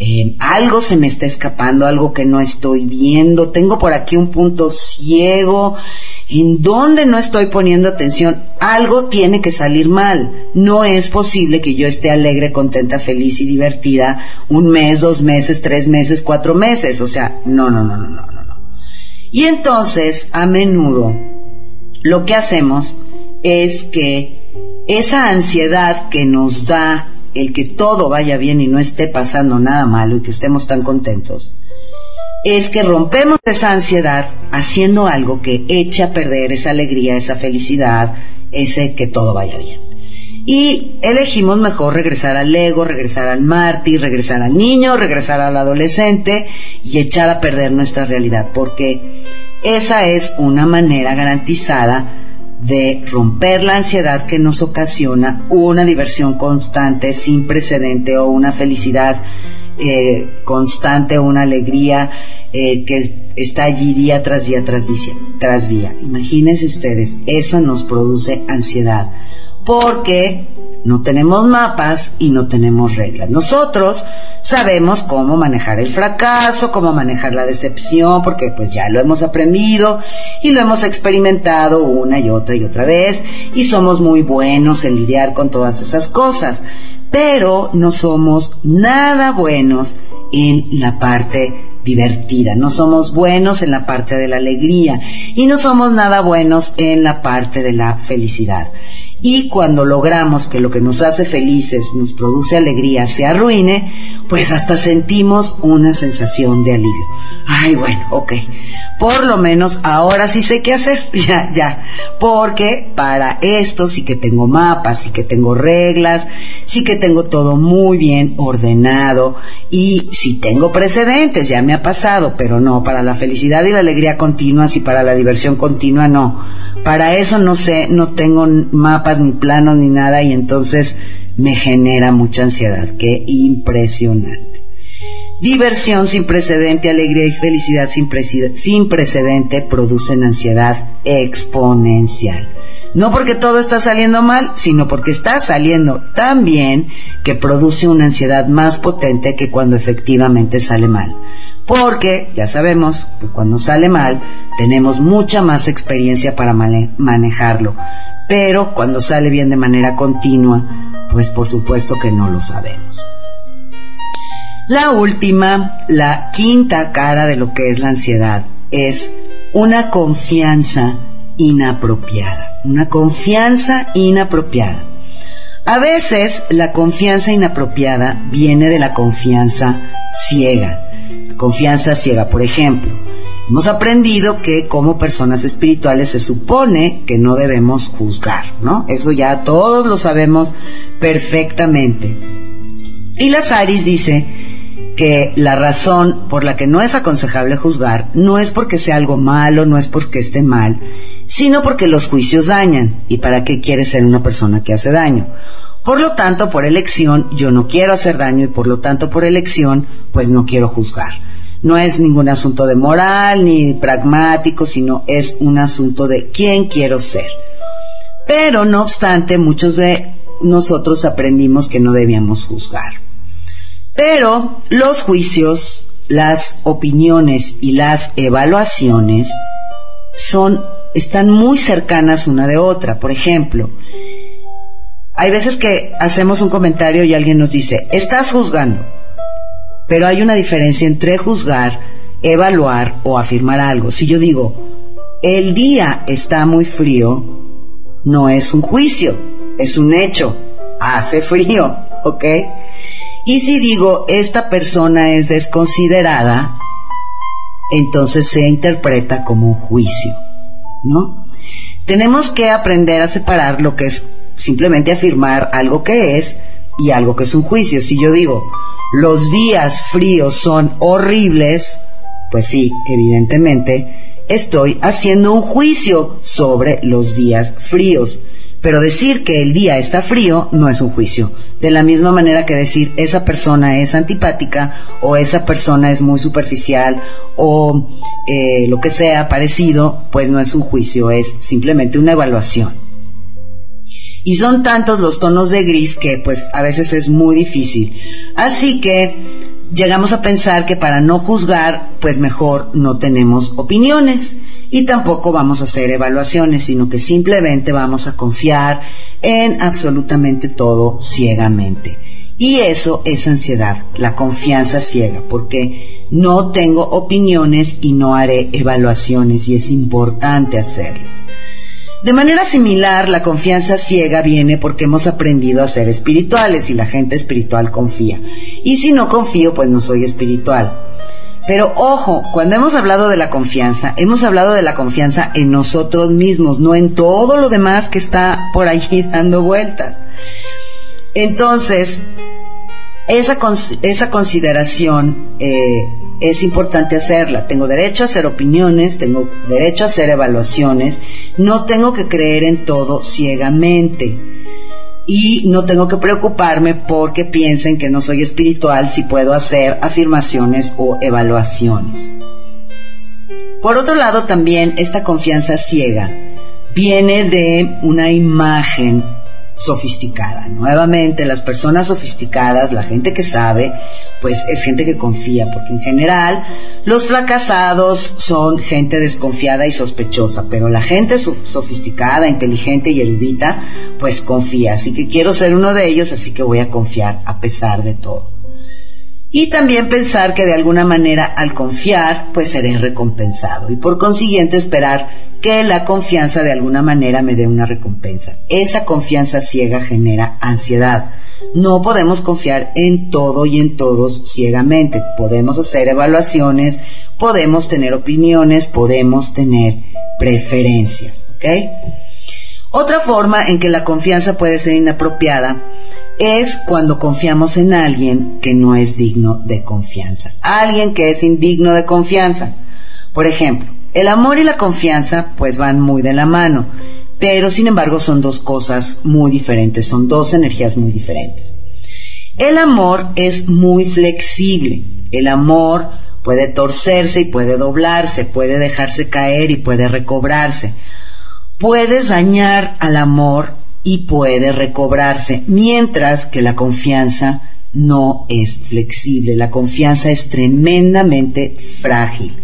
Eh, algo se me está escapando, algo que no estoy viendo, tengo por aquí un punto ciego, en donde no estoy poniendo atención, algo tiene que salir mal. No es posible que yo esté alegre, contenta, feliz y divertida un mes, dos meses, tres meses, cuatro meses. O sea, no, no, no, no, no. Y entonces, a menudo, lo que hacemos es que esa ansiedad que nos da el que todo vaya bien y no esté pasando nada malo y que estemos tan contentos, es que rompemos esa ansiedad haciendo algo que eche a perder esa alegría, esa felicidad, ese que todo vaya bien. Y elegimos mejor regresar al ego, regresar al mártir, regresar al niño, regresar al adolescente y echar a perder nuestra realidad, porque esa es una manera garantizada de romper la ansiedad que nos ocasiona una diversión constante sin precedente o una felicidad eh, constante o una alegría eh, que está allí día tras día tras día tras día. Imagínense ustedes, eso nos produce ansiedad porque no tenemos mapas y no tenemos reglas. Nosotros sabemos cómo manejar el fracaso, cómo manejar la decepción, porque pues ya lo hemos aprendido y lo hemos experimentado una y otra y otra vez y somos muy buenos en lidiar con todas esas cosas, pero no somos nada buenos en la parte divertida, no somos buenos en la parte de la alegría y no somos nada buenos en la parte de la felicidad. Y cuando logramos que lo que nos hace felices, nos produce alegría, se arruine, pues hasta sentimos una sensación de alivio. Ay, bueno, ok. Por lo menos ahora sí sé qué hacer. <laughs> Ya, ya. Porque para esto sí que tengo mapas, sí que tengo reglas, sí que tengo todo muy bien ordenado y sí tengo precedentes, ya me ha pasado, pero no, para la felicidad y la alegría continuas y para la diversión continua no. Para eso no sé, no tengo mapas ni planos ni nada y entonces me genera mucha ansiedad. Qué impresionante. Diversión sin precedente, alegría y felicidad sin, sin, precedente producen ansiedad exponencial. No porque todo está saliendo mal, sino porque está saliendo tan bien que produce una ansiedad más potente que cuando efectivamente sale mal. Porque ya sabemos que cuando sale mal tenemos mucha más experiencia para manejarlo. Pero cuando sale bien de manera continua, pues por supuesto que no lo sabemos. La última, la quinta cara de lo que es la ansiedad, es una confianza inapropiada. Una confianza inapropiada. A veces la confianza inapropiada viene de la confianza ciega. Confianza ciega, por ejemplo. Hemos aprendido que como personas espirituales se supone que no debemos juzgar, ¿no? Eso ya todos lo sabemos perfectamente. Y la Saris dice que la razón por la que no es aconsejable juzgar no es porque sea algo malo, no es porque esté mal, sino porque los juicios dañan. ¿Y para qué quiere ser una persona que hace daño? Por lo tanto, por elección, yo no quiero hacer daño y por lo tanto, por elección, pues no quiero juzgar. No es ningún asunto de moral ni pragmático, sino es un asunto de quién quiero ser. Pero, no obstante, muchos de nosotros aprendimos que no debíamos juzgar. Pero los juicios, las opiniones y las evaluaciones son, están muy cercanas una de otra. Por ejemplo, hay veces que hacemos un comentario y alguien nos dice, estás juzgando. Pero hay una diferencia entre juzgar, evaluar o afirmar algo. Si yo digo, el día está muy frío, no es un juicio, es un hecho. Hace frío, <laughs> ¿ok? Y si digo, esta persona es desconsiderada, entonces se interpreta como un juicio, ¿no? Tenemos que aprender a separar lo que es simplemente afirmar algo que es y algo que es un juicio. Si yo digo, los días fríos son horribles, pues sí, evidentemente, estoy haciendo un juicio sobre los días fríos. Pero decir que el día está frío no es un juicio. De la misma manera que decir esa persona es antipática o esa persona es muy superficial o eh, lo que sea parecido, pues no es un juicio, es simplemente una evaluación. Y son tantos los tonos de gris que pues a veces es muy difícil. Así que llegamos a pensar que para no juzgar, pues mejor no tenemos opiniones y tampoco vamos a hacer evaluaciones, sino que simplemente vamos a confiar en absolutamente todo ciegamente. Y eso es ansiedad, la confianza ciega, porque no tengo opiniones y no haré evaluaciones y es importante hacerlas. De manera similar, la confianza ciega viene porque hemos aprendido a ser espirituales y la gente espiritual confía. Y si no confío, pues no soy espiritual. Pero ojo, cuando hemos hablado de la confianza, hemos hablado de la confianza en nosotros mismos, no en todo lo demás que está por allí <laughs> dando vueltas. Entonces, esa, esa consideración eh, es importante hacerla. Tengo derecho a hacer opiniones, tengo derecho a hacer evaluaciones, no tengo que creer en todo ciegamente y no tengo que preocuparme porque piensen que no soy espiritual si puedo hacer afirmaciones o evaluaciones. Por otro lado, también esta confianza ciega viene de una imagen sofisticada. Nuevamente, las personas sofisticadas, la gente que sabe, pues es gente que confía, porque en general los fracasados son gente desconfiada y sospechosa, pero la gente sofisticada, inteligente y erudita, pues confía. Así que quiero ser uno de ellos, así que voy a confiar a pesar de todo. Y también pensar que de alguna manera al confiar, pues seré recompensado y por consiguiente esperar que la confianza de alguna manera me dé una recompensa. Esa confianza ciega genera ansiedad. No podemos confiar en todo y en todos ciegamente. Podemos hacer evaluaciones, podemos tener opiniones, podemos tener preferencias. ¿Ok? Otra forma en que la confianza puede ser inapropiada es cuando confiamos en alguien que no es digno de confianza. Alguien que es indigno de confianza. Por ejemplo, el amor y la confianza pues van muy de la mano, pero sin embargo son dos cosas muy diferentes, son dos energías muy diferentes. El amor es muy flexible. El amor puede torcerse y puede doblarse, puede dejarse caer y puede recobrarse. Puedes dañar al amor y puede recobrarse, mientras que la confianza no es flexible. La confianza es tremendamente frágil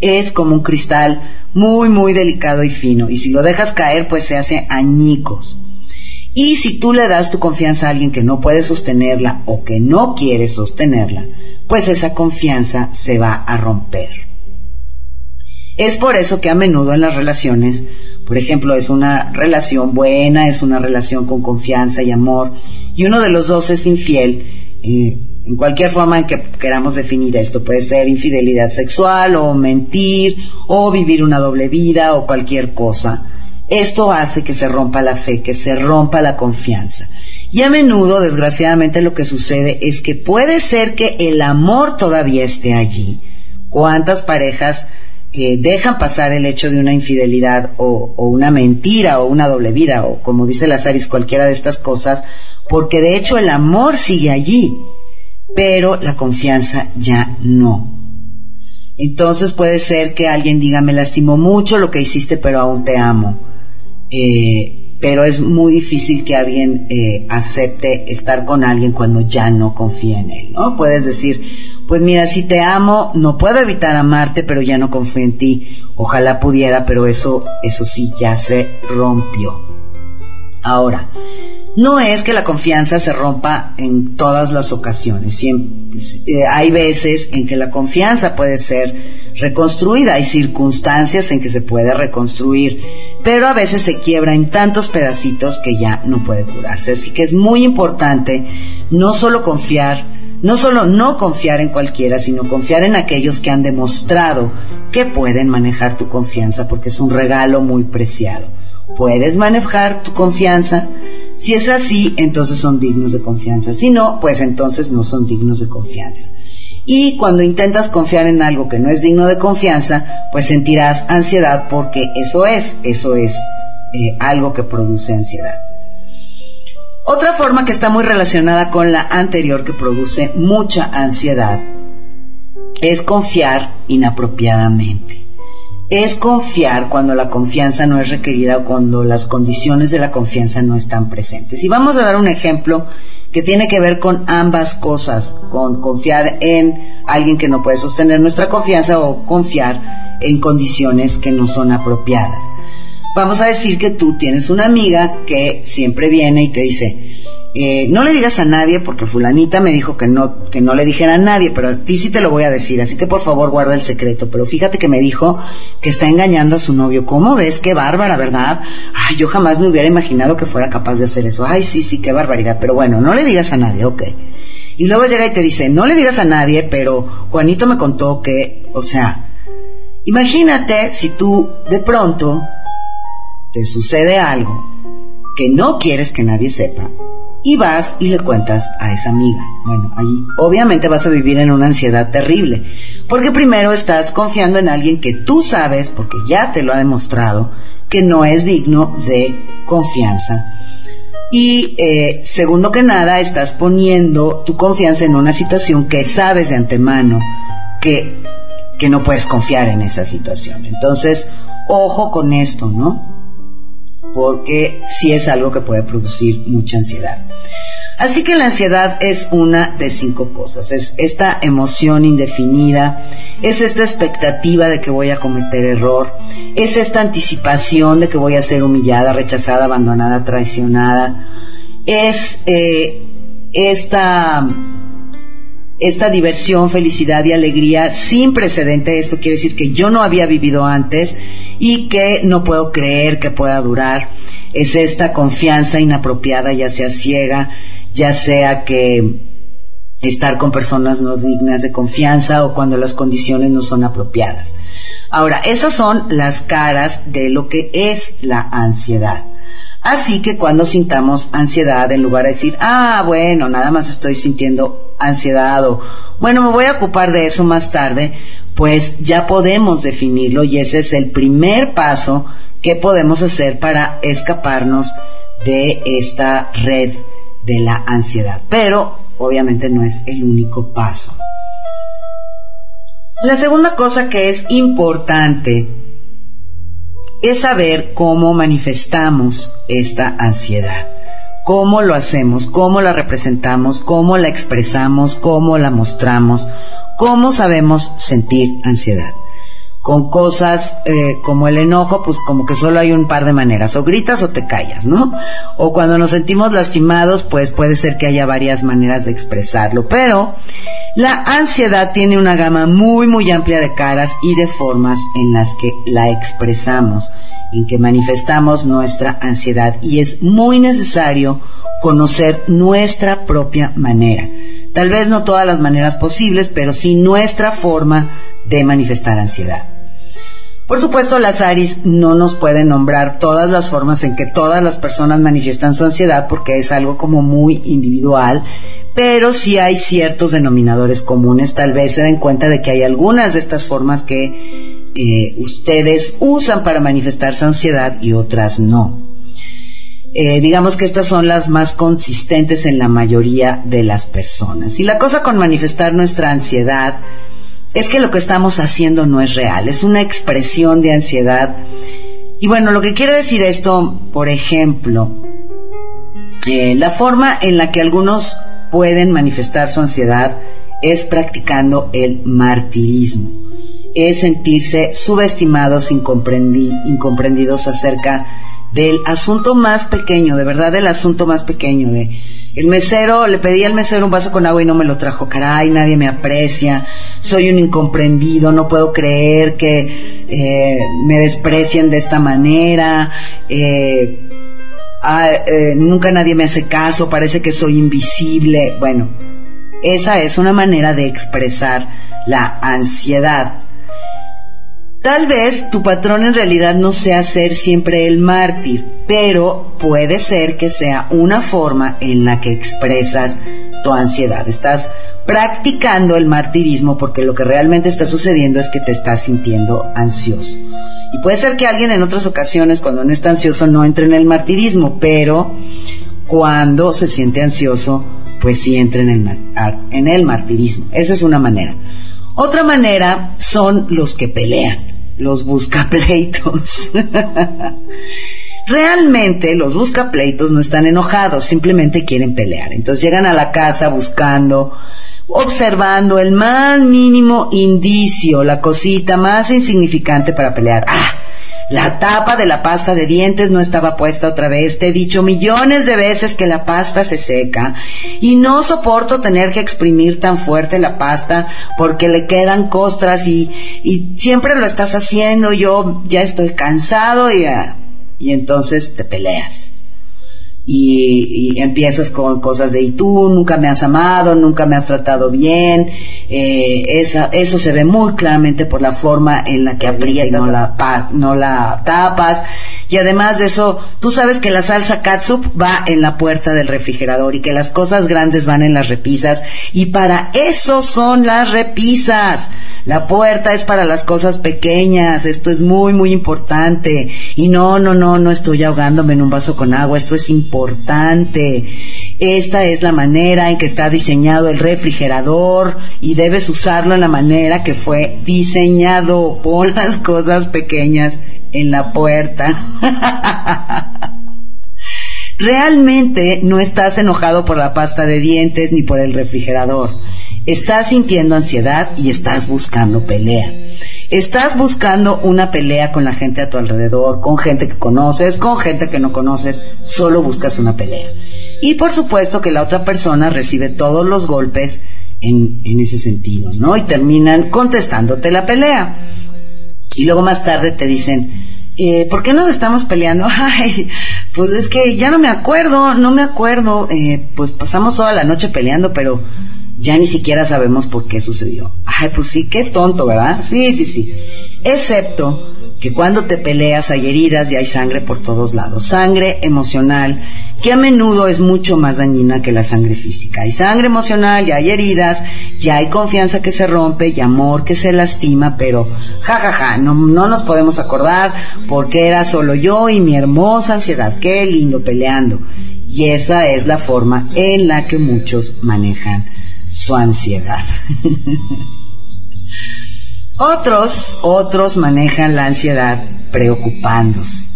es como un cristal muy, muy delicado y fino. Y si lo dejas caer, pues se hace añicos. Y si tú le das tu confianza a alguien que no puede sostenerla o que no quiere sostenerla, pues esa confianza se va a romper. Es por eso que a menudo en las relaciones, por ejemplo, es una relación buena, es una relación con confianza y amor, y uno de los dos es infiel, eh, en cualquier forma en que queramos definir esto. Puede ser infidelidad sexual o mentir o vivir una doble vida o cualquier cosa. Esto hace que se rompa la fe, que se rompa la confianza. Y a menudo, desgraciadamente, lo que sucede es que puede ser que el amor todavía esté allí. ¿Cuántas parejas eh, dejan pasar el hecho de una infidelidad o, o, una mentira o una doble vida o como dice Lazaris, cualquiera de estas cosas, porque de hecho el amor sigue allí pero la confianza ya no. Entonces puede ser que alguien diga, me lastimó mucho lo que hiciste, pero aún te amo. Eh, pero es muy difícil que alguien eh, acepte estar con alguien cuando ya no confía en él, ¿no? Puedes decir, pues mira, si te amo, no puedo evitar amarte, pero ya no confío en ti. Ojalá pudiera, pero eso, eso sí ya se rompió. Ahora, no es que la confianza se rompa en todas las ocasiones. Eh, hay veces en que la confianza puede ser reconstruida, hay circunstancias en que se puede reconstruir, pero a veces se quiebra en tantos pedacitos que ya no puede curarse. Así que es muy importante no solo confiar, no solo no confiar en cualquiera, sino confiar en aquellos que han demostrado que pueden manejar tu confianza, porque es un regalo muy preciado. Puedes manejar tu confianza, si es así, entonces son dignos de confianza. Si no, pues entonces no son dignos de confianza. Y cuando intentas confiar en algo que no es digno de confianza, pues sentirás ansiedad porque eso es, eso es eh, algo que produce ansiedad. Otra forma que está muy relacionada con la anterior que produce mucha ansiedad es confiar inapropiadamente es confiar cuando la confianza no es requerida o cuando las condiciones de la confianza no están presentes. Y vamos a dar un ejemplo que tiene que ver con ambas cosas, con confiar en alguien que no puede sostener nuestra confianza o confiar en condiciones que no son apropiadas. Vamos a decir que tú tienes una amiga que siempre viene y te dice, eh, no le digas a nadie porque fulanita me dijo que no, que no le dijera a nadie, pero a ti sí te lo voy a decir, así que por favor guarda el secreto. Pero fíjate que me dijo que está engañando a su novio. ¿Cómo ves? Qué bárbara, ¿verdad? Ay, yo jamás me hubiera imaginado que fuera capaz de hacer eso. Ay, sí, sí, qué barbaridad. Pero bueno, no le digas a nadie, ok. Y luego llega y te dice, no le digas a nadie, pero Juanito me contó que, o sea, imagínate si tú de pronto te sucede algo que no quieres que nadie sepa y vas y le cuentas a esa amiga. Bueno, ahí obviamente vas a vivir en una ansiedad terrible, porque primero estás confiando en alguien que tú sabes, porque ya te lo ha demostrado, que no es digno de confianza. Y eh, segundo que nada, estás poniendo tu confianza en una situación que sabes de antemano que, que no puedes confiar en esa situación. Entonces, ojo con esto, ¿no? Porque sí es algo que puede producir mucha ansiedad. Así que la ansiedad es una de cinco cosas. Es esta emoción indefinida, es esta expectativa de que voy a cometer error, es esta anticipación de que voy a ser humillada, rechazada, abandonada, traicionada, es eh, esta esta diversión, felicidad y alegría sin precedente. Esto quiere decir que yo no había vivido antes y que no puedo creer que pueda durar. Es esta confianza inapropiada, ya sea ciega, ya sea que estar con personas no dignas de confianza o cuando las condiciones no son apropiadas. Ahora, esas son las caras de lo que es la ansiedad. Así que cuando sintamos ansiedad, en lugar de decir, ah, bueno, nada más estoy sintiendo ansiedad o, bueno, me voy a ocupar de eso más tarde, pues ya podemos definirlo y ese es el primer paso que podemos hacer para escaparnos de esta red de la ansiedad. Pero obviamente no es el único paso. La segunda cosa que es importante es saber cómo manifestamos esta ansiedad, cómo lo hacemos, cómo la representamos, cómo la expresamos, cómo la mostramos, cómo sabemos sentir ansiedad con cosas eh, como el enojo, pues como que solo hay un par de maneras, o gritas o te callas, ¿no? O cuando nos sentimos lastimados, pues puede ser que haya varias maneras de expresarlo, pero la ansiedad tiene una gama muy, muy amplia de caras y de formas en las que la expresamos, en que manifestamos nuestra ansiedad y es muy necesario conocer nuestra propia manera. Tal vez no todas las maneras posibles, pero sí nuestra forma de manifestar ansiedad. Por supuesto, las ARIS no nos pueden nombrar todas las formas en que todas las personas manifiestan su ansiedad porque es algo como muy individual, pero sí hay ciertos denominadores comunes. Tal vez se den cuenta de que hay algunas de estas formas que eh, ustedes usan para manifestar su ansiedad y otras no. Eh, digamos que estas son las más consistentes en la mayoría de las personas. Y la cosa con manifestar nuestra ansiedad es que lo que estamos haciendo no es real, es una expresión de ansiedad. Y bueno, lo que quiere decir esto, por ejemplo, la forma en la que algunos pueden manifestar su ansiedad es practicando el martirismo, es sentirse subestimados, incomprendidos acerca del asunto más pequeño, de verdad del asunto más pequeño, de el mesero, le pedí al mesero un vaso con agua y no me lo trajo. Caray, nadie me aprecia. Soy un incomprendido. No puedo creer que eh, me desprecien de esta manera. Eh, ah, eh, nunca nadie me hace caso. Parece que soy invisible. Bueno, esa es una manera de expresar la ansiedad. Tal vez tu patrón en realidad no sea ser siempre el mártir, pero puede ser que sea una forma en la que expresas tu ansiedad. Estás practicando el martirismo porque lo que realmente está sucediendo es que te estás sintiendo ansioso. Y puede ser que alguien en otras ocasiones, cuando no está ansioso, no entre en el martirismo, pero cuando se siente ansioso, pues sí entra en el, en el martirismo. Esa es una manera. Otra manera son los que pelean los buscapleitos. <laughs> Realmente los buscapleitos no están enojados, simplemente quieren pelear. Entonces llegan a la casa buscando, observando el más mínimo indicio, la cosita más insignificante para pelear. Ah, la tapa de la pasta de dientes no estaba puesta otra vez. Te he dicho millones de veces que la pasta se seca y no soporto tener que exprimir tan fuerte la pasta porque le quedan costras y, y siempre lo estás haciendo. Yo ya estoy cansado y, ah, y entonces te peleas y, empiezas con cosas de y tú nunca me has amado, nunca me has tratado bien, eh, esa, eso se ve muy claramente por la forma en la que y no la, no la tapas. Y además de eso, tú sabes que la salsa katsup va en la puerta del refrigerador y que las cosas grandes van en las repisas y para eso son las repisas. La puerta es para las cosas pequeñas, esto es muy, muy importante. Y no, no, no, no estoy ahogándome en un vaso con agua, esto es importante. Esta es la manera en que está diseñado el refrigerador y debes usarlo en la manera que fue diseñado. Pon las cosas pequeñas en la puerta. Realmente no estás enojado por la pasta de dientes ni por el refrigerador. Estás sintiendo ansiedad y estás buscando pelea. Estás buscando una pelea con la gente a tu alrededor, con gente que conoces, con gente que no conoces, solo buscas una pelea. Y por supuesto que la otra persona recibe todos los golpes en, en ese sentido, ¿no? Y terminan contestándote la pelea. Y luego más tarde te dicen, eh, ¿por qué nos estamos peleando? <laughs> Ay, pues es que ya no me acuerdo, no me acuerdo, eh, pues pasamos toda la noche peleando, pero ya ni siquiera sabemos por qué sucedió. Ay, pues sí, qué tonto, ¿verdad? Sí, sí, sí. Excepto que cuando te peleas hay heridas y hay sangre por todos lados. Sangre emocional, que a menudo es mucho más dañina que la sangre física. Hay sangre emocional, ya hay heridas, ya hay confianza que se rompe y amor que se lastima, pero jajaja, ja, ja, no, no nos podemos acordar porque era solo yo y mi hermosa ansiedad. Qué lindo peleando. Y esa es la forma en la que muchos manejan su ansiedad. <laughs> otros, otros manejan la ansiedad preocupándose.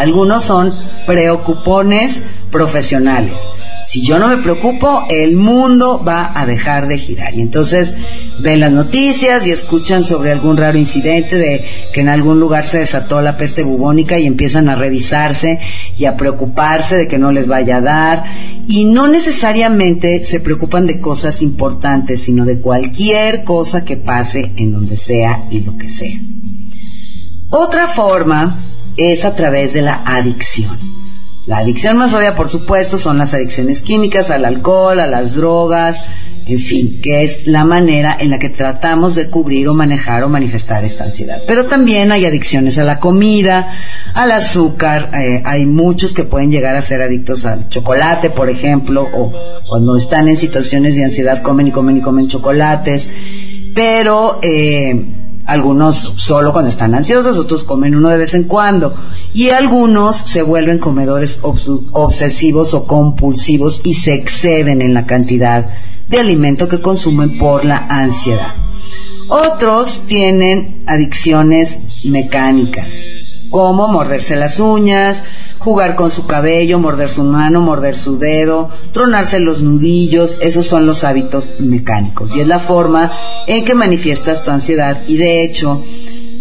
Algunos son preocupones profesionales. Si yo no me preocupo, el mundo va a dejar de girar. Y entonces ven las noticias y escuchan sobre algún raro incidente de que en algún lugar se desató la peste bubónica y empiezan a revisarse y a preocuparse de que no les vaya a dar. Y no necesariamente se preocupan de cosas importantes, sino de cualquier cosa que pase en donde sea y lo que sea. Otra forma es a través de la adicción. La adicción más obvia, por supuesto, son las adicciones químicas al alcohol, a las drogas, en fin, que es la manera en la que tratamos de cubrir o manejar o manifestar esta ansiedad. Pero también hay adicciones a la comida, al azúcar, eh, hay muchos que pueden llegar a ser adictos al chocolate, por ejemplo, o cuando están en situaciones de ansiedad comen y comen y comen chocolates, pero eh, algunos solo cuando están ansiosos, otros comen uno de vez en cuando. Y algunos se vuelven comedores obsesivos o compulsivos y se exceden en la cantidad de alimento que consumen por la ansiedad. Otros tienen adicciones mecánicas, como morderse las uñas, jugar con su cabello, morder su mano, morder su dedo, tronarse los nudillos, esos son los hábitos mecánicos y es la forma en que manifiestas tu ansiedad y de hecho,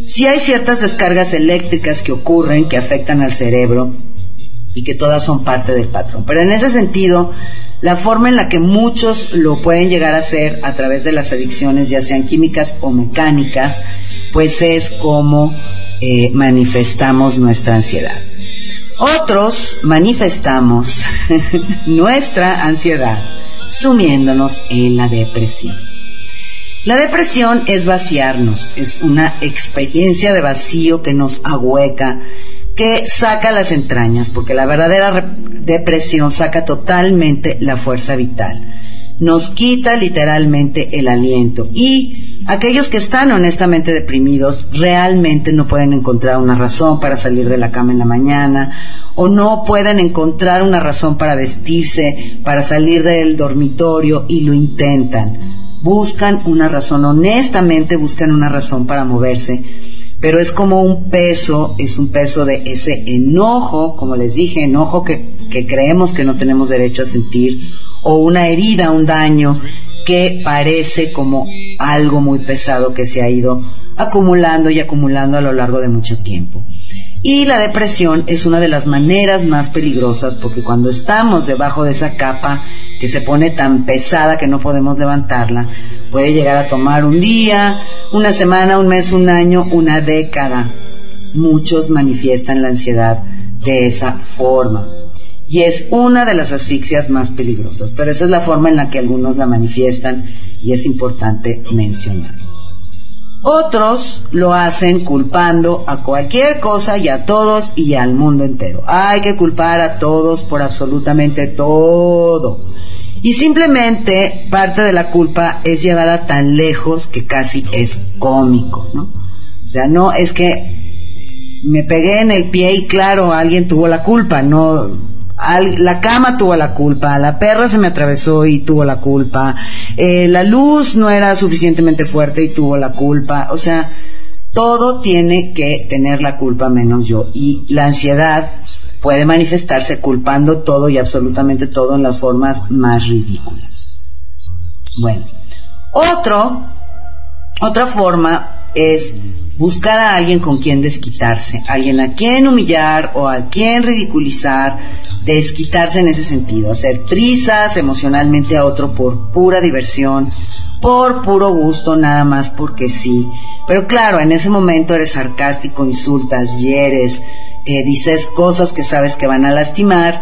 si hay ciertas descargas eléctricas que ocurren que afectan al cerebro y que todas son parte del patrón. Pero en ese sentido, la forma en la que muchos lo pueden llegar a hacer a través de las adicciones, ya sean químicas o mecánicas, pues es como eh, manifestamos nuestra ansiedad. Otros manifestamos <laughs> nuestra ansiedad sumiéndonos en la depresión. La depresión es vaciarnos, es una experiencia de vacío que nos ahueca, que saca las entrañas, porque la verdadera depresión saca totalmente la fuerza vital. Nos quita literalmente el aliento y Aquellos que están honestamente deprimidos realmente no pueden encontrar una razón para salir de la cama en la mañana o no pueden encontrar una razón para vestirse, para salir del dormitorio y lo intentan. Buscan una razón, honestamente buscan una razón para moverse, pero es como un peso, es un peso de ese enojo, como les dije, enojo que, que creemos que no tenemos derecho a sentir, o una herida, un daño que parece como algo muy pesado que se ha ido acumulando y acumulando a lo largo de mucho tiempo. Y la depresión es una de las maneras más peligrosas porque cuando estamos debajo de esa capa que se pone tan pesada que no podemos levantarla, puede llegar a tomar un día, una semana, un mes, un año, una década. Muchos manifiestan la ansiedad de esa forma y es una de las asfixias más peligrosas, pero esa es la forma en la que algunos la manifiestan y es importante mencionar. Otros lo hacen culpando a cualquier cosa y a todos y al mundo entero. Hay que culpar a todos por absolutamente todo. Y simplemente parte de la culpa es llevada tan lejos que casi es cómico, ¿no? O sea, no es que me pegué en el pie y claro, alguien tuvo la culpa, no, la cama tuvo la culpa, la perra se me atravesó y tuvo la culpa, eh, la luz no era suficientemente fuerte y tuvo la culpa, o sea, todo tiene que tener la culpa menos yo. Y la ansiedad puede manifestarse culpando todo y absolutamente todo en las formas más ridículas. Bueno, otro, otra forma es buscar a alguien con quien desquitarse, alguien a quien humillar o a quien ridiculizar, desquitarse en ese sentido, hacer trizas emocionalmente a otro por pura diversión, por puro gusto, nada más porque sí. Pero claro, en ese momento eres sarcástico, insultas, hieres, eh, dices cosas que sabes que van a lastimar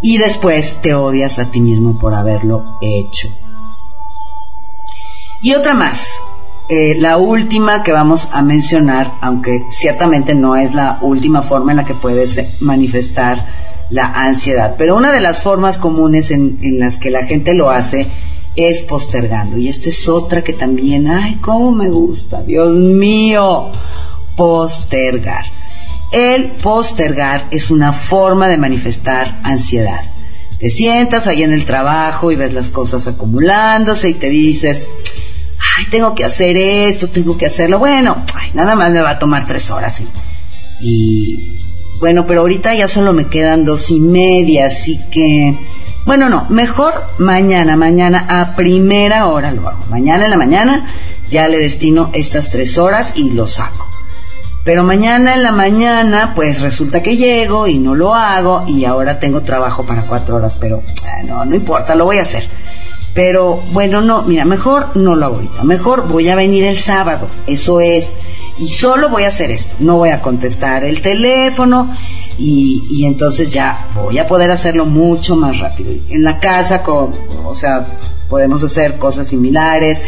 y después te odias a ti mismo por haberlo hecho. Y otra más, eh, la última que vamos a mencionar, aunque ciertamente no es la última forma en la que puedes manifestar la ansiedad, pero una de las formas comunes en, en las que la gente lo hace es postergando. Y esta es otra que también, ay, cómo me gusta, Dios mío, postergar. El postergar es una forma de manifestar ansiedad. Te sientas ahí en el trabajo y ves las cosas acumulándose y te dices, tengo que hacer esto, tengo que hacerlo. Bueno, nada más me va a tomar tres horas. Y, bueno, pero ahorita ya solo me quedan dos y media, así que, bueno, no, mejor mañana, mañana a primera hora lo hago. Mañana en la mañana ya le destino estas tres horas y lo saco. Pero mañana en la mañana, pues resulta que llego y no lo hago y ahora tengo trabajo para cuatro horas, pero ah, no, no importa, lo voy a hacer. Pero bueno, no, mira, mejor no lo hago ahorita. Mejor voy a venir el sábado. Eso es. Y solo voy a hacer esto. No voy a contestar el teléfono y, y entonces ya voy a poder hacerlo mucho más rápido. En la casa, con, o sea, podemos hacer cosas similares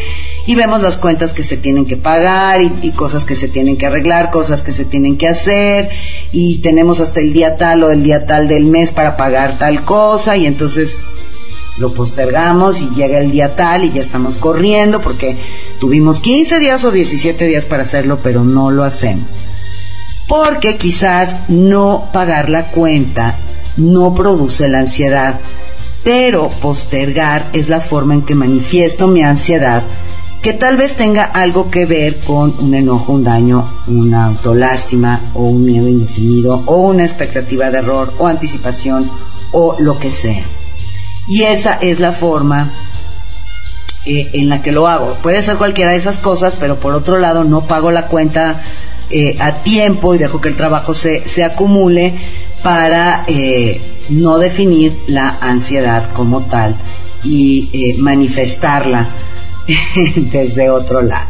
y vemos las cuentas que se tienen que pagar y, y, cosas que se tienen que arreglar, cosas que se tienen que hacer y tenemos hasta el día tal o el día tal del mes para pagar tal cosa y entonces lo postergamos y llega el día tal y ya estamos corriendo porque tuvimos 15 días o 17 días para hacerlo, pero no lo hacemos. Porque quizás no pagar la cuenta no produce la ansiedad, pero postergar es la forma en que manifiesto mi ansiedad que tal vez tenga algo que ver con un enojo, un daño, una autolástima o un miedo indefinido o una expectativa de error o anticipación o lo que sea. Y esa es la forma eh, en la que lo hago. Puede ser cualquiera de esas cosas, pero por otro lado no pago la cuenta eh, a tiempo y dejo que el trabajo se, se acumule para eh, no definir la ansiedad como tal y manifestarla <laughs> desde otro lado.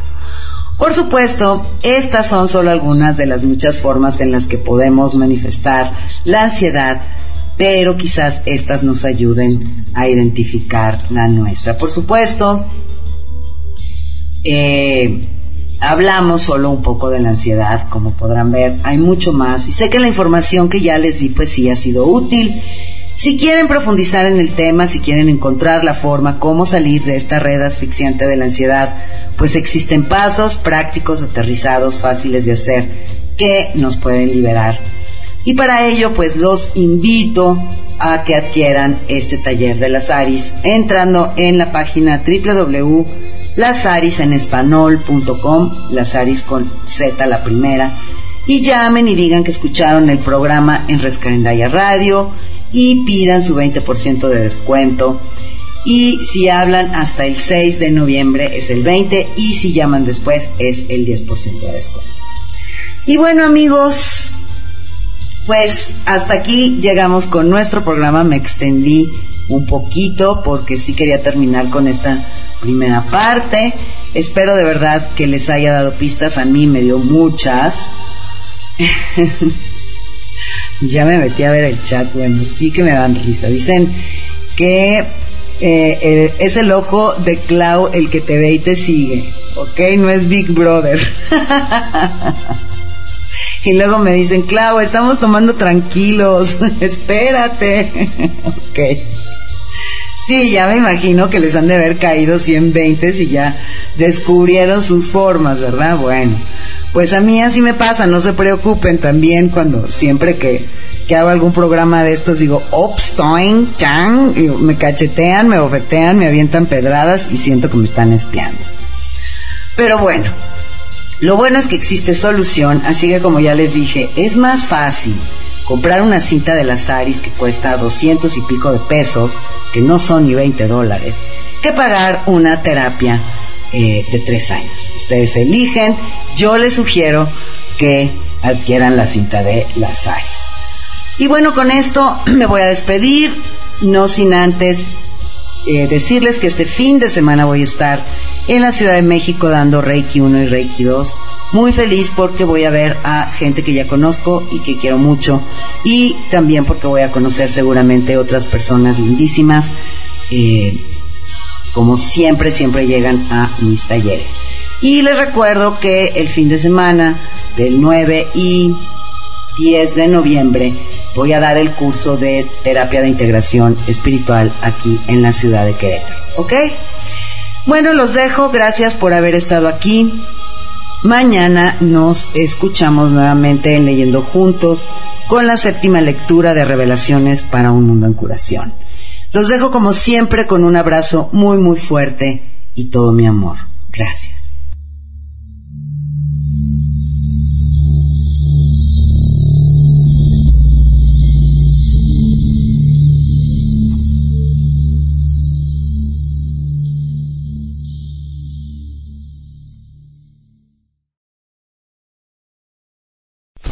Por supuesto, estas son solo algunas de las muchas formas en las que podemos manifestar la ansiedad pero quizás estas nos ayuden a identificar la nuestra. Por supuesto, eh, hablamos solo un poco de la ansiedad, como podrán ver, hay mucho más y sé que la información que ya les di pues sí ha sido útil. Si quieren profundizar en el tema, si quieren encontrar la forma cómo salir de esta red asfixiante de la ansiedad, pues existen pasos prácticos, aterrizados, fáciles de hacer, que nos pueden liberar y para ello, pues los invito a que adquieran este taller de las Aris entrando en la página www.lasarisenespanol.com, las Aris con Z la primera, y llamen y digan que escucharon el programa en Rescarendaya Radio y pidan su 20% de descuento. Y si hablan hasta el 6 de noviembre es el 20 y si llaman después es el 10% de descuento. Y bueno amigos, pues hasta aquí llegamos con nuestro programa. Me extendí un poquito porque sí quería terminar con esta primera parte. Espero de verdad que les haya dado pistas. A mí me dio muchas. <laughs> ya me metí a ver el chat. Bueno, sí que me dan risa. Dicen que eh, es el ojo de Clau el que te ve y te sigue. Ok, no es Big Brother. <laughs> Y luego me dicen, Clau, estamos tomando tranquilos, <laughs> espérate. <laughs> ok. Sí, ya me imagino que les han de haber caído 120 y ya descubrieron sus formas, ¿verdad? Bueno, pues a mí así me pasa, no se preocupen también cuando siempre que, que hago algún programa de estos digo, Opstein, Chang, y me cachetean, me bofetean, me avientan pedradas y siento que me están espiando. Pero bueno, lo bueno es que existe solución, así que como ya les dije, es más fácil comprar una cinta de las Aris que cuesta 200 y pico de pesos, que no son ni 20 dólares, que pagar una terapia eh, de tres años. Ustedes eligen, yo les sugiero que adquieran la cinta de las Aries. Y bueno, con esto <clears throat> me voy a despedir, no sin antes eh, decirles que este fin de semana voy a estar en la Ciudad de México dando Reiki 1 y Reiki 2. Muy feliz porque voy a ver a gente que ya conozco y que quiero mucho. Y también porque voy a conocer seguramente otras personas lindísimas. Eh, como siempre, siempre llegan a mis talleres. Y les recuerdo que el fin de semana del 9 y 10 de noviembre voy a dar el curso de terapia de integración espiritual aquí en la ciudad de Querétaro. ¿Ok? Bueno, los dejo. Gracias por haber estado aquí. Mañana nos escuchamos nuevamente en Leyendo Juntos con la séptima lectura de Revelaciones para un Mundo en Curación. Los dejo como siempre con un abrazo muy muy fuerte y todo mi amor. Gracias.